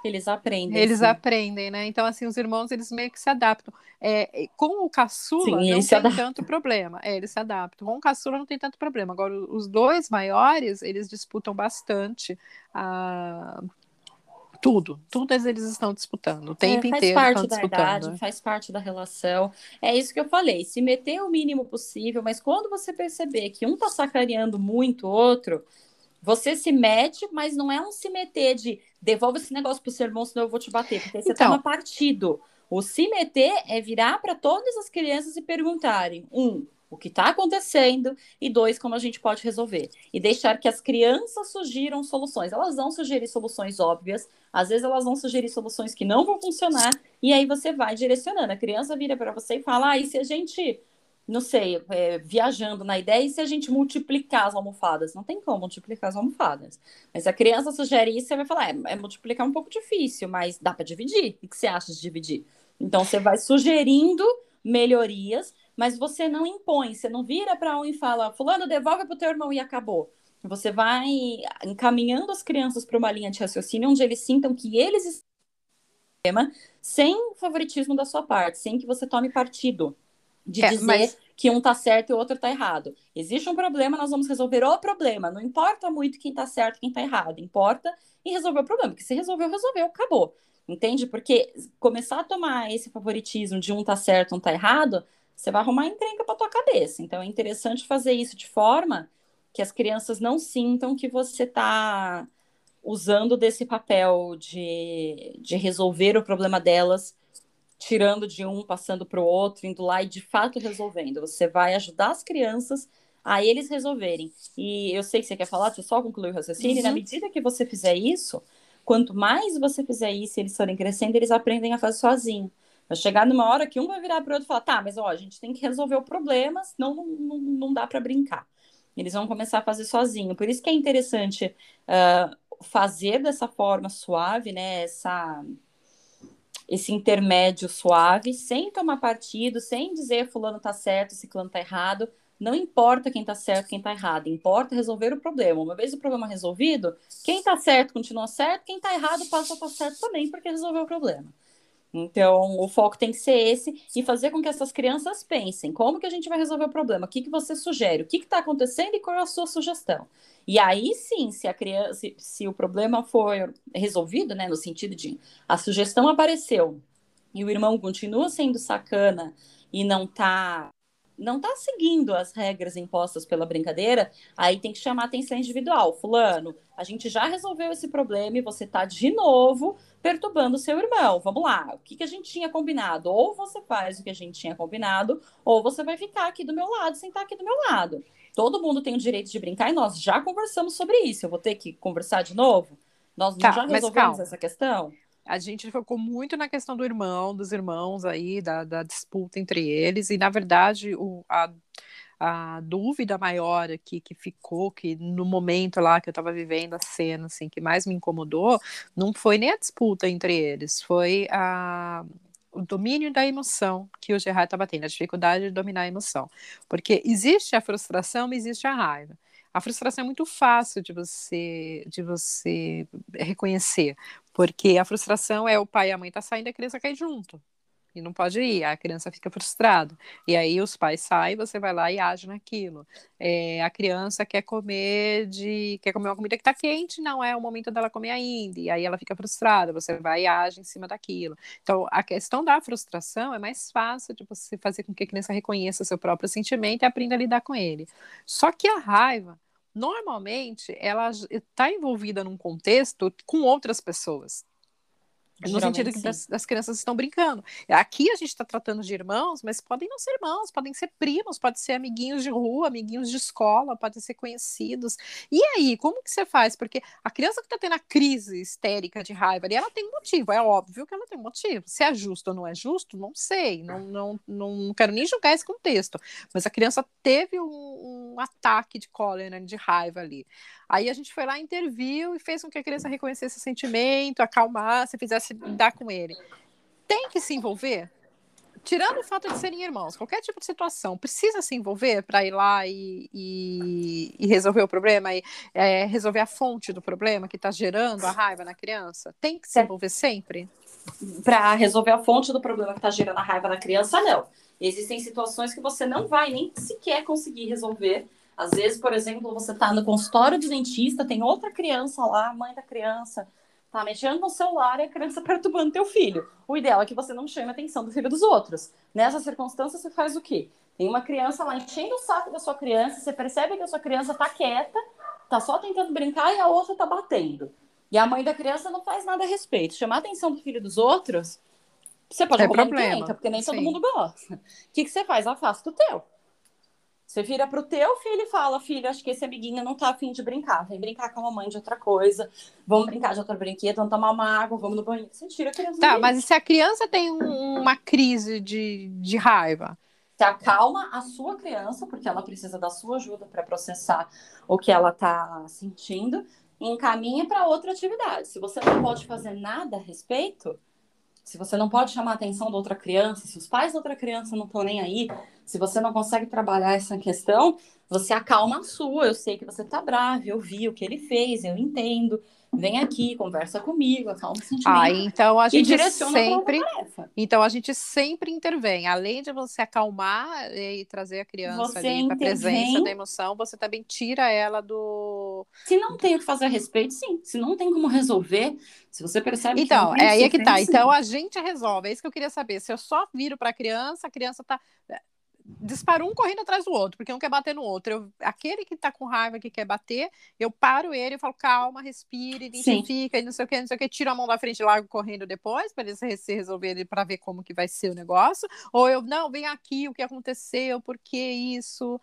Eles aprendem. Eles sim. aprendem, né? Então, assim, os irmãos, eles meio que se adaptam. É, com o caçula, sim, não tem tanto problema. É, eles se adaptam. Com o caçula, não tem tanto problema. Agora, os dois maiores, eles disputam bastante a tudo, tudo eles estão disputando, o tempo é, faz inteiro parte da idade, faz parte da relação. É isso que eu falei, se meter o mínimo possível, mas quando você perceber que um tá sacaneando muito o outro, você se mete, mas não é um se meter de devolve esse negócio pro seu irmão, senão eu vou te bater, porque você então, toma partido. O se meter é virar para todas as crianças e perguntarem: um, o que está acontecendo e dois, como a gente pode resolver. E deixar que as crianças sugiram soluções. Elas vão sugerir soluções óbvias, às vezes elas vão sugerir soluções que não vão funcionar, e aí você vai direcionando. A criança vira para você e fala: ah, e se a gente, não sei, é, viajando na ideia, e se a gente multiplicar as almofadas? Não tem como multiplicar as almofadas. Mas a criança sugere isso, você vai falar: é, é multiplicar um pouco difícil, mas dá para dividir. O que você acha de dividir? Então você vai sugerindo melhorias mas você não impõe, você não vira para um e fala, fulano, devolve para o teu irmão e acabou. Você vai encaminhando as crianças para uma linha de raciocínio onde eles sintam que eles estão sem favoritismo da sua parte, sem que você tome partido de é, dizer mas... que um tá certo e o outro tá errado. Existe um problema, nós vamos resolver o problema. Não importa muito quem tá certo e quem tá errado. Importa e resolver o problema. Porque se resolveu, resolveu, acabou. Entende? Porque começar a tomar esse favoritismo de um tá certo, um tá errado, você vai arrumar encrenca para tua cabeça. Então é interessante fazer isso de forma que as crianças não sintam que você está usando desse papel de, de resolver o problema delas, tirando de um, passando para o outro, indo lá e de fato resolvendo. Você vai ajudar as crianças a eles resolverem. E eu sei que você quer falar, eu só concluir o raciocínio. Uhum. E na medida que você fizer isso, quanto mais você fizer isso e eles forem crescendo, eles aprendem a fazer sozinho. Vai chegar numa hora que um vai virar para o outro e falar: tá, mas ó, a gente tem que resolver o problema, senão não, não, não dá para brincar. Eles vão começar a fazer sozinho. Por isso que é interessante uh, fazer dessa forma suave, né? Essa, esse intermédio suave, sem tomar partido, sem dizer fulano tá certo, ciclano tá errado. Não importa quem tá certo, quem tá errado. Importa resolver o problema. Uma vez o problema resolvido, quem tá certo continua certo, quem tá errado passa a estar certo também, porque resolveu o problema. Então, o foco tem que ser esse e fazer com que essas crianças pensem como que a gente vai resolver o problema, o que, que você sugere, o que está acontecendo e qual é a sua sugestão. E aí sim, se a criança, se, se o problema for resolvido, né, no sentido de a sugestão apareceu e o irmão continua sendo sacana e não está não está seguindo as regras impostas pela brincadeira, aí tem que chamar atenção individual. Fulano, a gente já resolveu esse problema e você está de novo perturbando seu irmão. Vamos lá, o que, que a gente tinha combinado? Ou você faz o que a gente tinha combinado, ou você vai ficar aqui do meu lado, sentar aqui do meu lado. Todo mundo tem o direito de brincar e nós já conversamos sobre isso. Eu vou ter que conversar de novo? Nós tá, já resolvemos essa questão? a gente focou muito na questão do irmão, dos irmãos aí, da, da disputa entre eles, e na verdade o, a, a dúvida maior aqui que ficou, que no momento lá que eu estava vivendo a cena, assim, que mais me incomodou, não foi nem a disputa entre eles, foi a, o domínio da emoção que o Gerard estava tendo, a dificuldade de dominar a emoção. Porque existe a frustração, mas existe a raiva. A frustração é muito fácil de você de você reconhecer, porque a frustração é o pai e a mãe tá saindo e a criança cai junto. E não pode ir, a criança fica frustrada. E aí os pais saem, você vai lá e age naquilo. É, a criança quer comer de quer comer uma comida que está quente, não é o momento dela comer ainda, e aí ela fica frustrada, você vai e age em cima daquilo. Então, a questão da frustração é mais fácil de você fazer com que a criança reconheça seu próprio sentimento e aprenda a lidar com ele. Só que a raiva, normalmente, ela está envolvida num contexto com outras pessoas. No sentido que das, as crianças estão brincando. Aqui a gente está tratando de irmãos, mas podem não ser irmãos, podem ser primos, podem ser amiguinhos de rua, amiguinhos de escola, podem ser conhecidos. E aí, como que você faz? Porque a criança que está tendo a crise histérica de raiva, ali, ela tem um motivo, é óbvio que ela tem um motivo. Se é justo ou não é justo, não sei, não, não, não, não quero nem julgar esse contexto. Mas a criança teve um, um ataque de cólera, de raiva ali. Aí a gente foi lá, interviu e fez com que a criança reconhecesse o sentimento, acalmasse, fizesse lidar com ele. Tem que se envolver? Tirando o fato de serem irmãos, qualquer tipo de situação, precisa se envolver para ir lá e, e, e, resolver o problema, e é, resolver a fonte do problema que está gerando a raiva na criança? Tem que se envolver sempre? Para resolver a fonte do problema que está gerando a raiva na criança, não. Existem situações que você não vai nem sequer conseguir resolver às vezes, por exemplo, você está no consultório do dentista, tem outra criança lá, a mãe da criança, tá mexendo no celular e a criança perturbando teu filho. O ideal é que você não chame a atenção do filho dos outros. Nessas circunstâncias, você faz o quê? Tem uma criança lá enchendo o saco da sua criança, você percebe que a sua criança tá quieta, tá só tentando brincar e a outra tá batendo. E a mãe da criança não faz nada a respeito. Chamar a atenção do filho dos outros, você pode é problema, porque nem Sim. todo mundo gosta. O que, que você faz? Afasta o teu. Você vira pro teu filho e fala, filho, acho que esse amiguinho não tá afim de brincar. Vem brincar com a mamãe de outra coisa. Vamos brincar de outro brinquedo, vamos tomar uma água, vamos no banheiro. Você tira a criança. Tá, mas e se a criança tem um, uma crise de, de raiva? Você acalma a sua criança, porque ela precisa da sua ajuda para processar o que ela tá sentindo, e encaminha para outra atividade. Se você não pode fazer nada a respeito, se você não pode chamar a atenção da outra criança, se os pais da outra criança não estão nem aí, se você não consegue trabalhar essa questão, você acalma a sua. Eu sei que você está bravo, eu vi o que ele fez, eu entendo. Vem aqui, conversa comigo, acalma o sentimento. Ah, então a gente sempre. Então a gente sempre intervém. Além de você acalmar e trazer a criança você ali para a presença da emoção, você também tira ela do. Se não tem o que fazer a respeito, sim. Se não tem como resolver, se você percebe então, que. Então, é aí é que tá. Sim. Então a gente resolve. É isso que eu queria saber. Se eu só viro para a criança, a criança tá disparou um correndo atrás do outro, porque um quer bater no outro. Eu, aquele que tá com raiva, que quer bater, eu paro ele e falo, calma, respire, identifica, e não sei o que, não sei o que, tiro a mão da frente e largo correndo depois, para eles se resolverem, para ver como que vai ser o negócio. Ou eu, não, vem aqui, o que aconteceu, por que isso?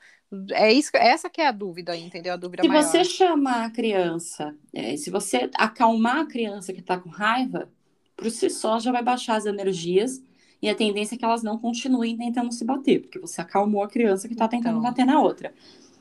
É isso, essa que é a dúvida, entendeu? A dúvida se maior. você chamar a criança, é, se você acalmar a criança que tá com raiva, por si só já vai baixar as energias e a tendência é que elas não continuem tentando se bater, porque você acalmou a criança que está tentando então. bater na outra.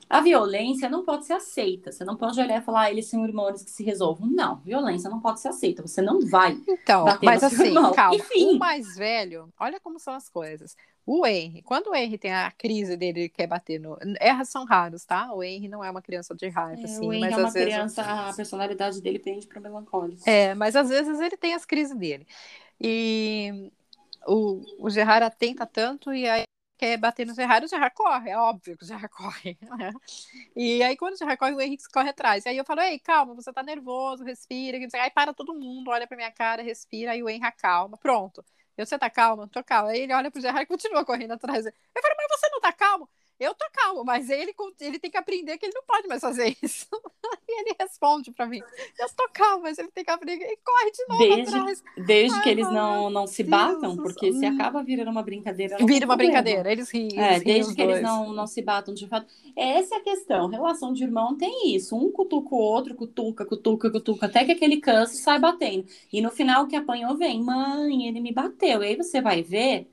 A violência não pode ser aceita. Você não pode olhar e falar, ah, eles são irmãos que se resolvam. Não, violência não pode ser aceita. Você não vai. Então, mas assim, irmão. calma. Enfim. O mais velho, olha como são as coisas. O Henry, quando o Henry tem a crise dele quer bater no. Erras são raros, tá? O Henry não é uma criança de raiva, é, assim. O Henry mas é uma criança, vezes... a personalidade dele pende para melancólico. É, mas às vezes ele tem as crises dele. E o, o Gerard atenta tanto e aí quer bater no Gerard, o Gerard corre, é óbvio que o Gerard corre. Né? E aí, quando o Gerard corre, o Henrique corre atrás. E aí eu falo, ei, calma, você tá nervoso, respira. Aí para todo mundo, olha pra minha cara, respira, aí o Henrique acalma. Pronto. Eu, você tá calma? Tô calma. Aí ele olha pro Gerard e continua correndo atrás. Eu falo, mas você não tá calmo? Eu tô calmo, mas ele, ele tem que aprender que ele não pode mais fazer isso. e ele responde para mim: Eu tô calmo, mas ele tem que aprender e corre de novo desde, atrás. Desde Ai, que eles não, não se batam, porque se acaba virando uma brincadeira. Vira uma brincadeira, eles riem. É, desde que dois. eles não, não se batam de fato. Essa é a questão. Relação de irmão tem isso. Um cutuca o outro, cutuca, cutuca, cutuca, até que aquele cansa e sai batendo. E no final, o que apanhou vem: Mãe, ele me bateu. E aí você vai ver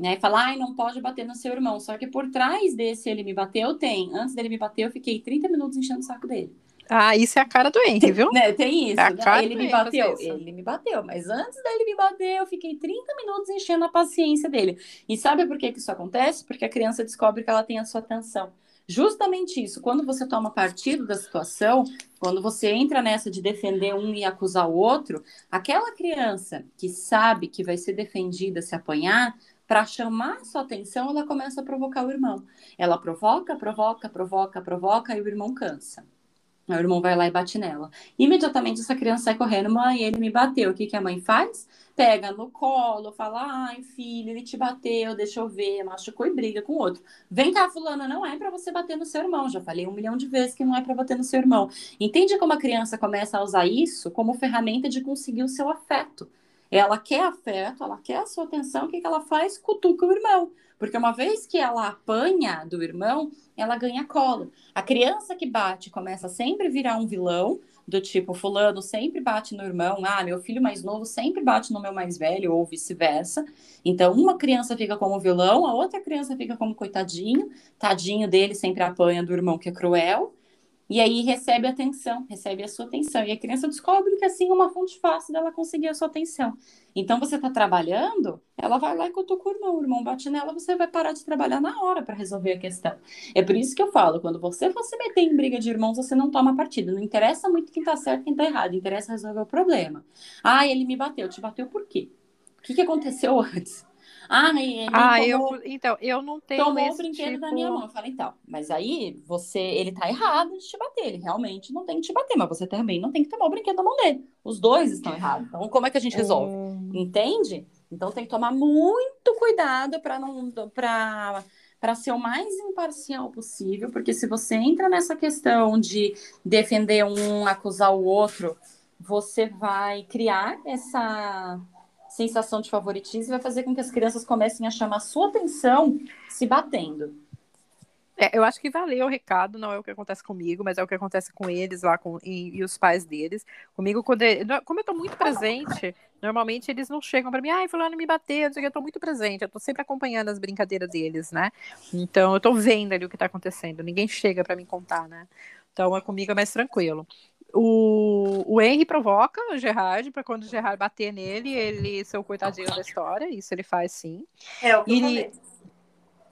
né? Falar, ai, não pode bater no seu irmão. Só que por trás desse ele me bateu, tem. Antes dele me bater, eu fiquei 30 minutos enchendo o saco dele. Ah, isso é a cara do Henry, viu? né, tem isso. É né? Ele me bateu, ele me bateu, mas antes dele me bater, eu fiquei 30 minutos enchendo a paciência dele. E sabe por que, que isso acontece? Porque a criança descobre que ela tem a sua atenção. Justamente isso, quando você toma partido da situação, quando você entra nessa de defender um e acusar o outro, aquela criança que sabe que vai ser defendida se apanhar, para chamar sua atenção, ela começa a provocar o irmão. Ela provoca, provoca, provoca, provoca, e o irmão cansa. O irmão vai lá e bate nela. Imediatamente essa criança sai correndo, mãe, ele me bateu. O que, que a mãe faz? Pega no colo, fala, ai, filho, ele te bateu, deixa eu ver, machucou e briga com o outro. Vem cá, fulana, não é para você bater no seu irmão. Já falei um milhão de vezes que não é para bater no seu irmão. Entende como a criança começa a usar isso como ferramenta de conseguir o seu afeto? Ela quer afeto, ela quer a sua atenção, o que, que ela faz? Cutuca o irmão. Porque uma vez que ela apanha do irmão, ela ganha colo. A criança que bate começa a sempre virar um vilão, do tipo, fulano sempre bate no irmão, ah, meu filho mais novo sempre bate no meu mais velho, ou vice-versa. Então, uma criança fica como vilão, a outra criança fica como coitadinho, tadinho dele sempre apanha do irmão que é cruel. E aí recebe atenção, recebe a sua atenção. E a criança descobre que assim é uma fonte fácil dela conseguir a sua atenção. Então você está trabalhando, ela vai lá e cutuca o irmão, o irmão bate nela, você vai parar de trabalhar na hora para resolver a questão. É por isso que eu falo, quando você for se meter em briga de irmãos, você não toma partido. Não interessa muito quem está certo e quem está errado, interessa resolver o problema. Ah, ele me bateu, te bateu por quê? O que, que aconteceu antes? Ah, ah tomou, eu, então, eu não tenho tomou o brinquedo tipo... da minha mão. Eu falei, então, mas aí você, ele tá errado de te bater, ele realmente não tem que te bater, mas você também não tem que tomar o brinquedo da mão dele. Os dois estão errados. Então, como é que a gente resolve? Hum... Entende? Então tem que tomar muito cuidado para não para para ser o mais imparcial possível, porque se você entra nessa questão de defender um, acusar o outro, você vai criar essa sensação de favoritismo vai fazer com que as crianças comecem a chamar sua atenção se batendo. É, eu acho que valeu o recado, não é o que acontece comigo, mas é o que acontece com eles lá com, e, e os pais deles. Comigo, quando ele, como eu tô muito presente, normalmente eles não chegam para mim, ai, fulano me bateu, eu tô muito presente, eu tô sempre acompanhando as brincadeiras deles, né? Então eu tô vendo ali o que tá acontecendo, ninguém chega para me contar, né? Então é comigo é mais tranquilo. O, o Henry provoca o Gerard para quando o Gerard bater nele, ele ser o coitadinho da história. Isso ele faz sim. É o que e, eu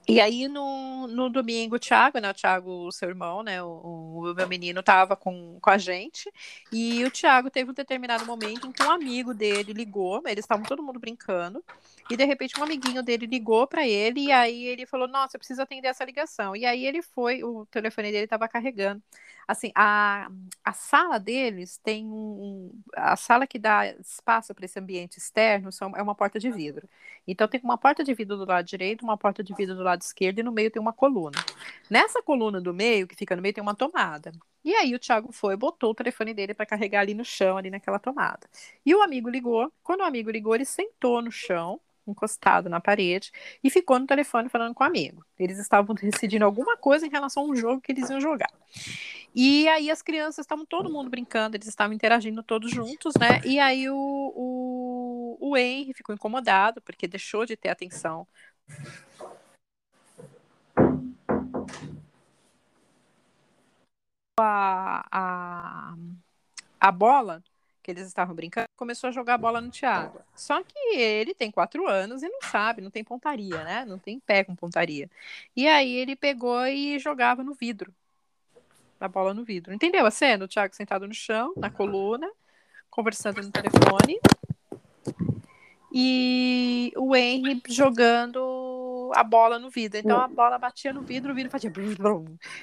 e aí, no, no domingo, o Thiago, né? O Thiago, o seu irmão, né? O, o meu menino estava com, com a gente. E o Thiago teve um determinado momento em que um amigo dele ligou, eles estavam todo mundo brincando. E de repente um amiguinho dele ligou para ele e aí ele falou: "Nossa, eu preciso atender essa ligação". E aí ele foi, o telefone dele estava carregando. Assim, a, a sala deles tem um, a sala que dá espaço para esse ambiente externo são, é uma porta de vidro. Então tem uma porta de vidro do lado direito, uma porta de vidro do lado esquerdo e no meio tem uma coluna. Nessa coluna do meio, que fica no meio, tem uma tomada. E aí o Thiago foi, botou o telefone dele para carregar ali no chão, ali naquela tomada. E o amigo ligou. Quando o amigo ligou, ele sentou no chão encostado na parede e ficou no telefone falando com o amigo. Eles estavam decidindo alguma coisa em relação a um jogo que eles iam jogar. E aí as crianças estavam todo mundo brincando, eles estavam interagindo todos juntos, né? E aí o, o, o Henry ficou incomodado porque deixou de ter atenção. A, a, a bola que eles estavam brincando, começou a jogar a bola no Thiago. Só que ele tem quatro anos e não sabe, não tem pontaria, né? Não tem pé com pontaria. E aí ele pegou e jogava no vidro. A bola no vidro. Entendeu a cena? O Thiago sentado no chão, na coluna, conversando no telefone. E o Henry jogando a bola no vidro. Então a bola batia no vidro, o vidro fazia.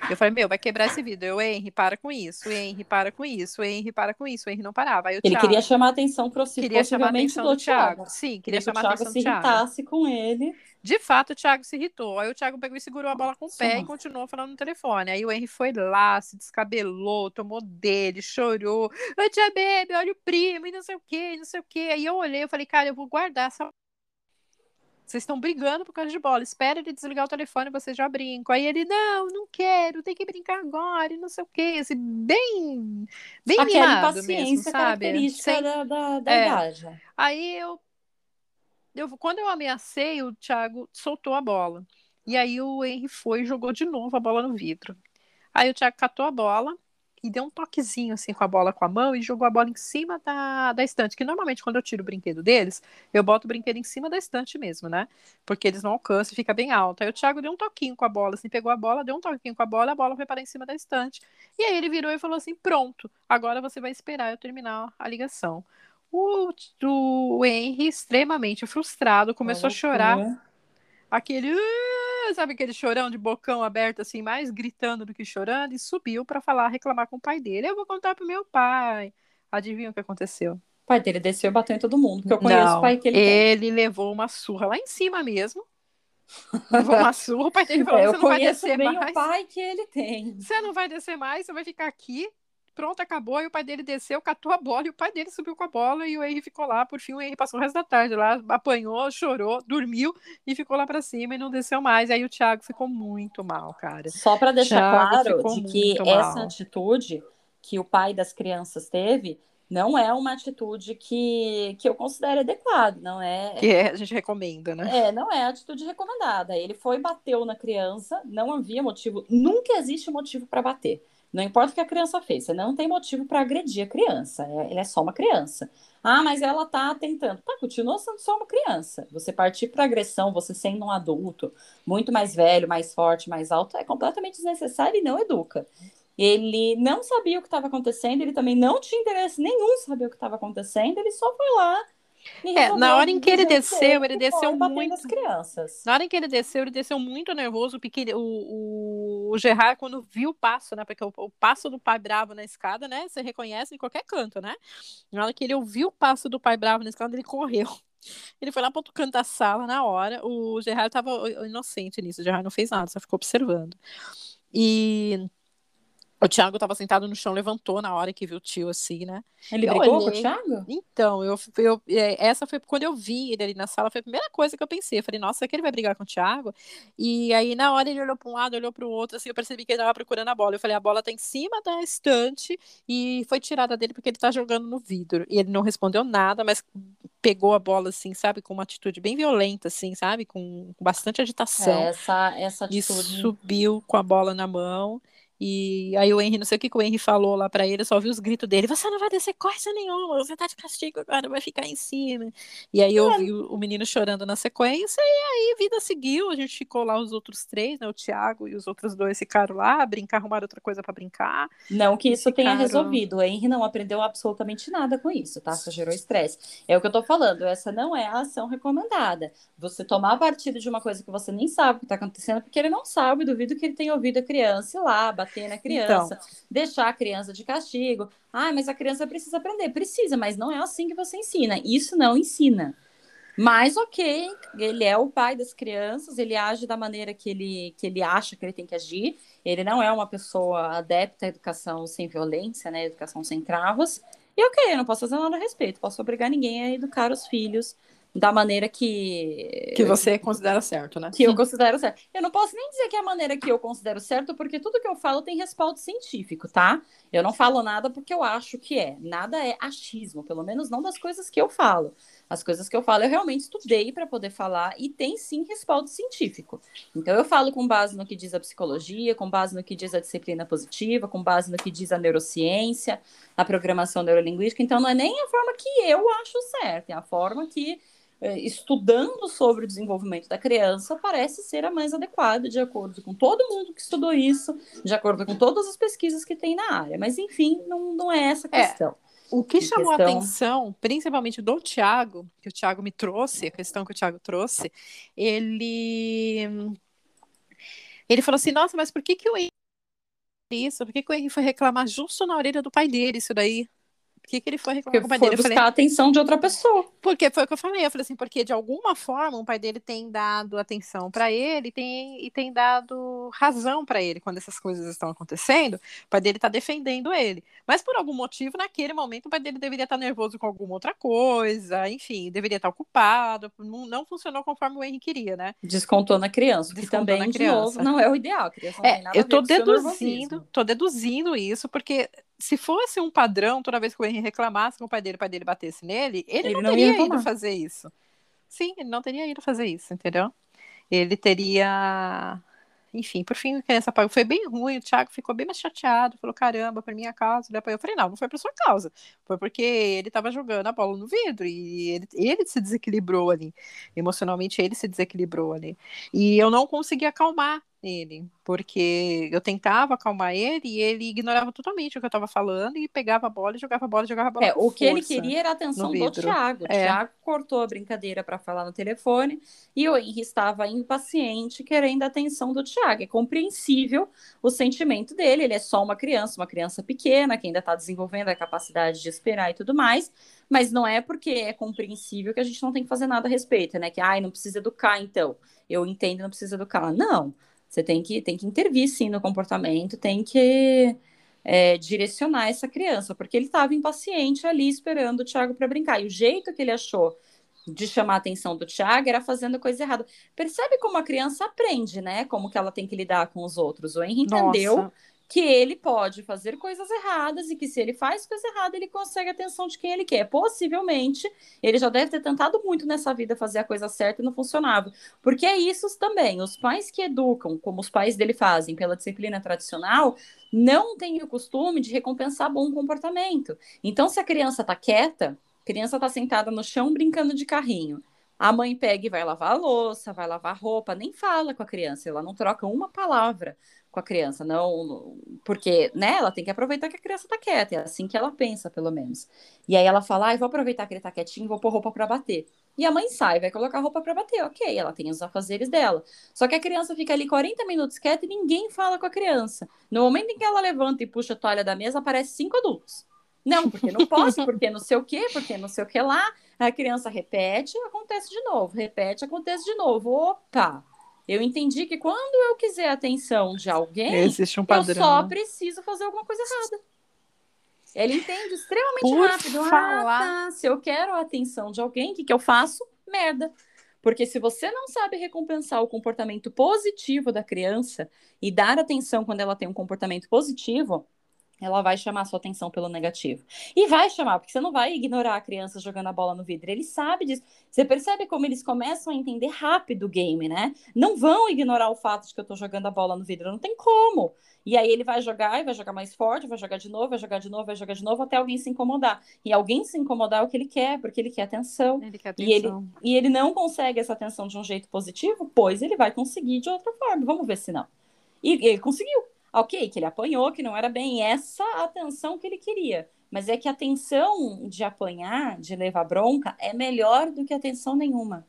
Eu falei, meu, vai quebrar esse vidro. Eu, Henry, para com isso. Henry, para com isso. Henry, para com isso. O Henry não parava. Aí, Ele Thiago, queria chamar a atenção si, queria chamar a atenção do Thiago. Thiago. Sim, queria, queria chamar a atenção do Thiago. se irritasse com ele. De fato, o Thiago se irritou. Aí o Thiago pegou e segurou a bola com o pé e continuou falando no telefone. Aí o Henry foi lá, se descabelou, tomou dele, chorou. Ô, tia Bebe, olha o primo, e não sei o quê, não sei o quê. Aí eu olhei, eu falei, cara, eu vou guardar essa vocês estão brigando por causa de bola. Espera ele desligar o telefone vocês já brincam. Aí ele, não, não quero, tem que brincar agora e não sei o quê. Assim, bem, bem Aquela impaciência mesmo, sabe? característica Sem... da, da, da é. idade. Aí eu, eu, quando eu ameacei, o Thiago soltou a bola. E aí o Henry foi e jogou de novo a bola no vidro. Aí o Thiago catou a bola e deu um toquezinho assim com a bola com a mão e jogou a bola em cima da, da estante. Que normalmente quando eu tiro o brinquedo deles, eu boto o brinquedo em cima da estante mesmo, né? Porque eles não alcançam e fica bem alto. Aí o Thiago deu um toquinho com a bola, assim, pegou a bola, deu um toquinho com a bola, a bola foi para em cima da estante. E aí ele virou e falou assim: pronto, agora você vai esperar eu terminar a ligação. O, o Henry, extremamente frustrado, começou a chorar. Aquele. Uh, sabe aquele chorão de bocão aberto, assim, mais gritando do que chorando, e subiu para falar, reclamar com o pai dele. Eu vou contar pro meu pai. Adivinha o que aconteceu? O pai dele desceu e bateu em todo mundo, porque eu conheço Não, o pai que ele Ele tem. levou uma surra lá em cima mesmo. Levou uma surra, o pai dele falou: é, você não vai descer mais. o pai que ele tem. Você não vai descer mais, você vai ficar aqui pronto, acabou. E o pai dele desceu, catou a bola, e o pai dele subiu com a bola, e o Henry ficou lá. Por fim, o Henry passou o resto da tarde lá, apanhou, chorou, dormiu e ficou lá para cima e não desceu mais. E aí o Thiago ficou muito mal, cara. Só para deixar Thiago claro de que essa atitude que o pai das crianças teve não é uma atitude que, que eu considero adequada, não é? Que é, a gente recomenda, né? É, não é atitude recomendada. Ele foi bateu na criança, não havia motivo, nunca existe motivo para bater. Não importa o que a criança fez, você não tem motivo para agredir a criança. É, ele é só uma criança. Ah, mas ela está tentando. Tá, continua sendo só uma criança. Você partir para agressão, você sendo um adulto, muito mais velho, mais forte, mais alto, é completamente desnecessário e não educa. Ele não sabia o que estava acontecendo, ele também não tinha interesse nenhum saber o que estava acontecendo, ele só foi lá é, na hora em que ele desceu, ele desceu muito. crianças. Na hora em que ele desceu, ele desceu muito nervoso, porque o, o, o Gerard, quando viu o passo, né? Porque o, o, passo do pai bravo na escada, né? Você reconhece em qualquer canto, né? Na hora que ele ouviu o passo do pai bravo na escada, ele correu. Ele foi lá para outro canto da sala na hora. O Gerard estava inocente nisso. O Gerard não fez nada, só ficou observando. E o Thiago estava sentado no chão, levantou na hora que viu o tio, assim, né? Ele eu brigou olhei... com o Thiago? Então, eu, eu, é, essa foi quando eu vi ele ali na sala, foi a primeira coisa que eu pensei. Eu falei, nossa, será que ele vai brigar com o Thiago? E aí, na hora, ele olhou para um lado, olhou para o outro, assim, eu percebi que ele estava procurando a bola. Eu falei, a bola está em cima da estante e foi tirada dele porque ele está jogando no vidro. E ele não respondeu nada, mas pegou a bola, assim, sabe, com uma atitude bem violenta, assim, sabe, com, com bastante agitação. É, essa, essa atitude. E subiu com a bola na mão. E aí o Henry, não sei o que, que o Henry falou lá para ele, só ouvi os gritos dele: Você não vai descer coisa nenhuma, você tá de castigo agora, vai ficar em cima. E aí eu é. vi o, o menino chorando na sequência, e aí a vida seguiu. A gente ficou lá, os outros três, né? O Thiago e os outros dois ficaram lá, brincar, arrumaram outra coisa para brincar. Não que isso ficaram... tenha resolvido. O Henry não aprendeu absolutamente nada com isso, tá? Só gerou estresse. É o que eu tô falando, essa não é a ação recomendada. Você tomar partido de uma coisa que você nem sabe o que tá acontecendo, porque ele não sabe, duvido que ele tenha ouvido a criança ir lá, bater na criança, então. deixar a criança de castigo. Ah, mas a criança precisa aprender. Precisa, mas não é assim que você ensina. Isso não ensina. Mas ok, ele é o pai das crianças, ele age da maneira que ele, que ele acha que ele tem que agir. Ele não é uma pessoa adepta à educação sem violência, né? Educação sem travas. E ok, eu não posso fazer nada a respeito, posso obrigar ninguém a educar os filhos da maneira que. Que você considera certo, né? Que eu considero certo. Eu não posso nem dizer que é a maneira que eu considero certo, porque tudo que eu falo tem respaldo científico, tá? Eu não falo nada porque eu acho que é. Nada é achismo, pelo menos não das coisas que eu falo. As coisas que eu falo eu realmente estudei para poder falar e tem sim respaldo científico. Então eu falo com base no que diz a psicologia, com base no que diz a disciplina positiva, com base no que diz a neurociência, a programação neurolinguística. Então não é nem a forma que eu acho certa, é a forma que estudando sobre o desenvolvimento da criança parece ser a mais adequada, de acordo com todo mundo que estudou isso, de acordo com todas as pesquisas que tem na área. Mas, enfim, não, não é essa a é, questão. É. O que chamou questão... a atenção, principalmente do Tiago, que o Tiago me trouxe, a questão que o Tiago trouxe, ele ele falou assim, nossa, mas por que que o Henry isso? Por que, que o Henry foi reclamar justo na orelha do pai dele isso daí? Por que, que ele foi reclamar com o pai dele? buscar falei, a atenção de outra pessoa. Porque foi o que eu falei. Eu falei assim, porque de alguma forma o pai dele tem dado atenção para ele tem, e tem dado razão para ele quando essas coisas estão acontecendo. O pai dele tá defendendo ele. Mas por algum motivo, naquele momento, o pai dele deveria estar tá nervoso com alguma outra coisa, enfim, deveria estar tá ocupado. Não, não funcionou conforme o Henry queria, né? Descontou na criança, que também, de novo, não é o ideal. é, eu tô deduzindo, tô deduzindo isso, porque se fosse um padrão, toda vez que o Henry reclamasse com o pai dele, o pai dele batesse nele, ele, ele não, não teria ido fazer isso. Sim, ele não teria ido fazer isso, entendeu? Ele teria enfim, por fim a criança. Foi bem ruim, o Thiago ficou bem mais chateado, falou, caramba, por minha causa. Eu falei, não, não foi por sua causa. Foi porque ele estava jogando a bola no vidro e ele, ele se desequilibrou ali. Emocionalmente, ele se desequilibrou ali. E eu não consegui acalmar ele, porque eu tentava acalmar ele e ele ignorava totalmente o que eu estava falando e pegava a bola e jogava a bola, jogava a bola. É, o que ele queria era a atenção do Thiago. O é. Thiago cortou a brincadeira para falar no telefone e o Henry estava impaciente, querendo a atenção do Thiago. É compreensível o sentimento dele, ele é só uma criança, uma criança pequena que ainda está desenvolvendo a capacidade de esperar e tudo mais. Mas não é porque é compreensível que a gente não tem que fazer nada a respeito, né? Que, ai, não precisa educar, então. Eu entendo, não precisa educar. Não. Você tem que, tem que intervir, sim, no comportamento, tem que é, direcionar essa criança, porque ele estava impaciente ali esperando o Thiago para brincar. E o jeito que ele achou de chamar a atenção do Thiago era fazendo coisa errada. Percebe como a criança aprende, né? Como que ela tem que lidar com os outros. O Henry entendeu que ele pode fazer coisas erradas e que se ele faz coisa errada, ele consegue a atenção de quem ele quer. Possivelmente, ele já deve ter tentado muito nessa vida fazer a coisa certa e não funcionava. Porque é isso também. Os pais que educam, como os pais dele fazem, pela disciplina tradicional, não têm o costume de recompensar bom comportamento. Então, se a criança está quieta, a criança está sentada no chão brincando de carrinho. A mãe pega e vai lavar a louça, vai lavar a roupa, nem fala com a criança, ela não troca uma palavra com a criança, não, porque, né, ela tem que aproveitar que a criança tá quieta, é assim que ela pensa, pelo menos. E aí ela fala, ah, vou aproveitar que ele tá quietinho, vou pôr roupa para bater. E a mãe sai, vai colocar roupa para bater, ok, ela tem os afazeres dela. Só que a criança fica ali 40 minutos quieta e ninguém fala com a criança. No momento em que ela levanta e puxa a toalha da mesa, aparece cinco adultos. Não, porque não posso, porque não sei o quê, porque não sei o que lá. A criança repete, acontece de novo, repete, acontece de novo. Opa! Eu entendi que quando eu quiser a atenção de alguém, Existe um padrão. eu só preciso fazer alguma coisa errada. Ele entende extremamente Por rápido. Falar... Ah, tá. Se eu quero a atenção de alguém, o que, que eu faço? Merda. Porque se você não sabe recompensar o comportamento positivo da criança e dar atenção quando ela tem um comportamento positivo, ela vai chamar sua atenção pelo negativo. E vai chamar, porque você não vai ignorar a criança jogando a bola no vidro. Ele sabe disso. Você percebe como eles começam a entender rápido o game, né? Não vão ignorar o fato de que eu tô jogando a bola no vidro. Não tem como. E aí ele vai jogar e vai jogar mais forte, vai jogar de novo, vai jogar de novo, vai jogar de novo, até alguém se incomodar. E alguém se incomodar é o que ele quer, porque ele quer atenção. Ele quer atenção. E ele, e ele não consegue essa atenção de um jeito positivo, pois ele vai conseguir de outra forma. Vamos ver se não. E ele conseguiu. Ok, que ele apanhou, que não era bem essa atenção que ele queria. Mas é que a atenção de apanhar, de levar bronca, é melhor do que atenção nenhuma.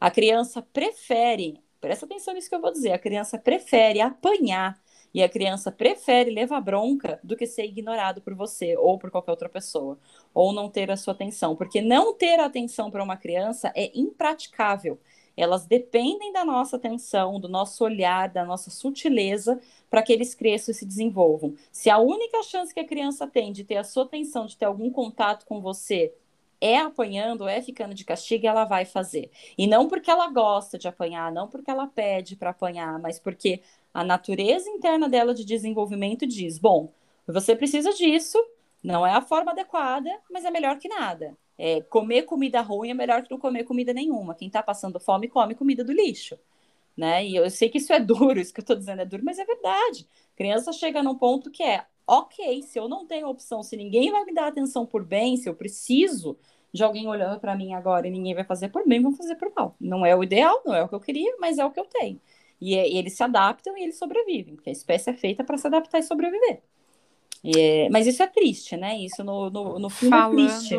A criança prefere, presta atenção nisso que eu vou dizer, a criança prefere apanhar e a criança prefere levar bronca do que ser ignorado por você ou por qualquer outra pessoa, ou não ter a sua atenção, porque não ter atenção para uma criança é impraticável elas dependem da nossa atenção, do nosso olhar, da nossa sutileza para que eles cresçam e se desenvolvam. Se a única chance que a criança tem de ter a sua atenção, de ter algum contato com você, é apanhando, é ficando de castigo, ela vai fazer. E não porque ela gosta de apanhar, não porque ela pede para apanhar, mas porque a natureza interna dela de desenvolvimento diz: bom, você precisa disso, não é a forma adequada, mas é melhor que nada. É, comer comida ruim é melhor que não comer comida nenhuma. Quem está passando fome come comida do lixo. Né? E eu sei que isso é duro, isso que eu estou dizendo é duro, mas é verdade. criança chega num ponto que é, ok, se eu não tenho opção, se ninguém vai me dar atenção por bem, se eu preciso de alguém olhando para mim agora e ninguém vai fazer por bem, vão fazer por mal. Não é o ideal, não é o que eu queria, mas é o que eu tenho. E, e eles se adaptam e eles sobrevivem, porque a espécie é feita para se adaptar e sobreviver. E é, mas isso é triste, né? Isso no, no, no fundo Falando... é triste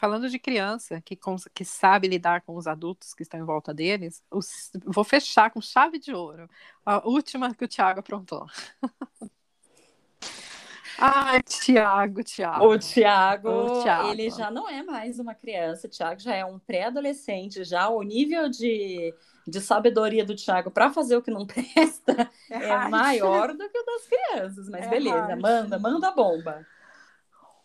falando de criança que, que sabe lidar com os adultos que estão em volta deles, os, vou fechar com chave de ouro. A última que o Thiago aprontou. Ai, Tiago, Tiago. O Tiago, ele já não é mais uma criança. O Tiago já é um pré-adolescente. Já o nível de, de sabedoria do Tiago para fazer o que não presta é, é maior do que o das crianças. Mas é beleza, hard. manda, manda a bomba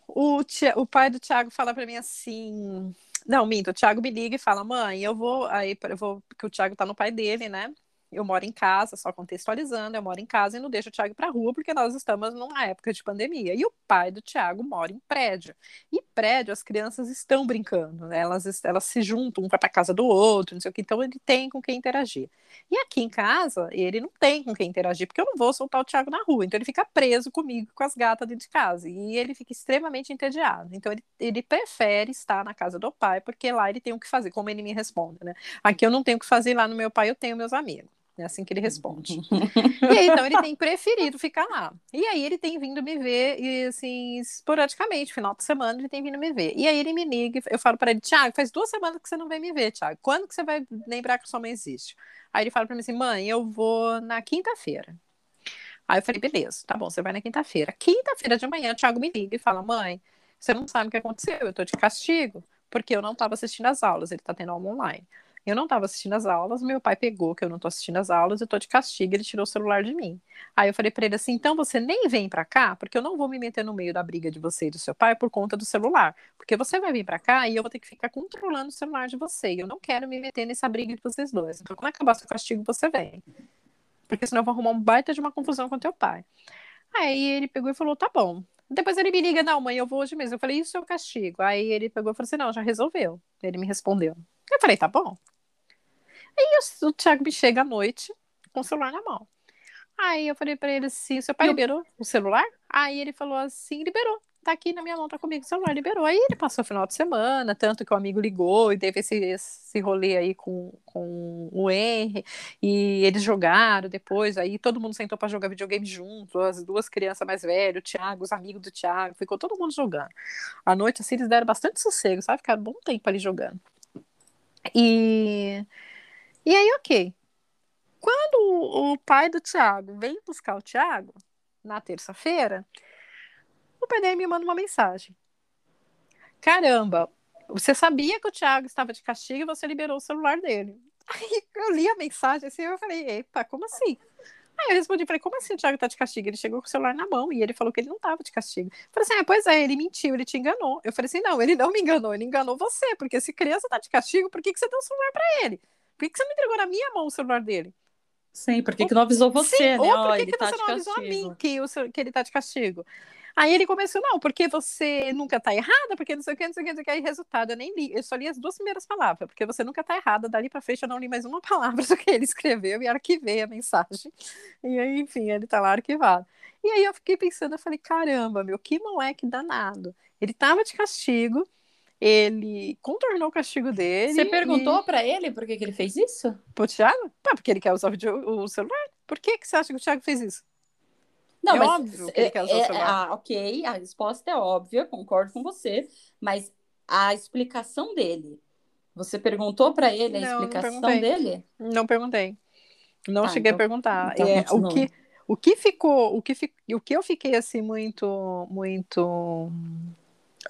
o, o pai do Thiago fala para mim assim. Não, minto, o Thiago me liga e fala, mãe, eu vou. Aí eu vou. Porque o Thiago tá no pai dele, né? Eu moro em casa, só contextualizando, eu moro em casa e não deixo o Thiago para rua porque nós estamos numa época de pandemia. E o pai do Thiago mora em prédio. E prédio as crianças estão brincando, né? elas, elas se juntam, um vai para casa do outro, não sei o que, então ele tem com quem interagir. E aqui em casa, ele não tem com quem interagir, porque eu não vou soltar o Thiago na rua, então ele fica preso comigo, com as gatas dentro de casa, e ele fica extremamente entediado. Então ele, ele prefere estar na casa do pai, porque lá ele tem o que fazer, como ele me responde, né? Aqui eu não tenho o que fazer, lá no meu pai eu tenho meus amigos. É assim que ele responde. e aí, então, ele tem preferido ficar lá. E aí, ele tem vindo me ver, e assim, esporadicamente, final de semana, ele tem vindo me ver. E aí, ele me liga, eu falo para ele, Tiago, faz duas semanas que você não vem me ver, Tiago. Quando que você vai lembrar que sua mãe existe? Aí, ele fala para mim assim, mãe, eu vou na quinta-feira. Aí, eu falei, beleza, tá bom, você vai na quinta-feira. Quinta-feira de manhã, o Tiago me liga e fala, mãe, você não sabe o que aconteceu, eu tô de castigo, porque eu não estava assistindo as aulas, ele tá tendo aula online. Eu não estava assistindo as aulas, meu pai pegou que eu não estou assistindo as aulas, eu estou de castigo, ele tirou o celular de mim. Aí eu falei para ele assim: então você nem vem para cá, porque eu não vou me meter no meio da briga de você e do seu pai por conta do celular. Porque você vai vir para cá e eu vou ter que ficar controlando o celular de você. Eu não quero me meter nessa briga de vocês dois. Então, quando acabar seu castigo, você vem. Porque senão eu vou arrumar um baita de uma confusão com teu pai. Aí ele pegou e falou: tá bom. Depois ele me liga, não, mãe, eu vou hoje mesmo. Eu falei, isso é o castigo. Aí ele pegou e falou assim: não, já resolveu. Ele me respondeu. Eu falei, tá bom. Aí o, o Thiago me chega à noite com o celular na mão. Aí eu falei para ele assim: seu pai liberou o celular? Aí ele falou assim: liberou. Tá aqui na minha mão, tá comigo o celular, liberou. Aí ele passou o final de semana, tanto que o amigo ligou e teve esse, esse rolê aí com, com o Henry, e eles jogaram depois, aí todo mundo sentou para jogar videogame junto, as duas crianças mais velhas, o Thiago, os amigos do Thiago, ficou todo mundo jogando. À noite, assim, eles deram bastante sossego, sabe? Ficaram um bom tempo ali jogando. E e aí, ok. Quando o pai do Thiago vem buscar o Thiago, na terça-feira, o dele me manda uma mensagem. Caramba, você sabia que o Thiago estava de castigo e você liberou o celular dele. Aí eu li a mensagem assim, eu falei, epa, como assim? Aí eu respondi, falei, como assim o Thiago está de castigo? Ele chegou com o celular na mão e ele falou que ele não estava de castigo. Eu falei assim, ah, pois é, ele mentiu, ele te enganou. Eu falei assim, não, ele não me enganou, ele enganou você, porque se criança está de castigo, por que, que você deu o celular para ele? Por que, que você não entregou na minha mão o celular dele? Sim, por que, que não avisou você, Sim, né? Ou por que, que tá você não avisou a mim que, o seu, que ele tá de castigo? Aí ele começou, não, porque você nunca tá errada, porque não sei o que, não sei o que, não sei o que. Aí, resultado, eu nem li, eu só li as duas primeiras palavras, porque você nunca tá errada. Dali pra frente eu não li mais uma palavra do que ele escreveu e arquivei a mensagem. E aí, enfim, ele tá lá arquivado. E aí eu fiquei pensando, eu falei, caramba, meu, que moleque danado. Ele tava de castigo, ele contornou o castigo dele. Você perguntou e... para ele por que, que ele fez isso? Pro Thiago? Ah, porque ele quer usar o, celular. Por que, que você acha que o Thiago fez isso? Não, é mas óbvio que ele quer usar é, o celular. Ah, ok, a resposta é óbvia, concordo com você, mas a explicação dele. Você perguntou para ele a não, explicação não dele? Não perguntei. Não tá, cheguei então, a perguntar. Então é, o que o que ficou, o que, o que eu fiquei assim muito muito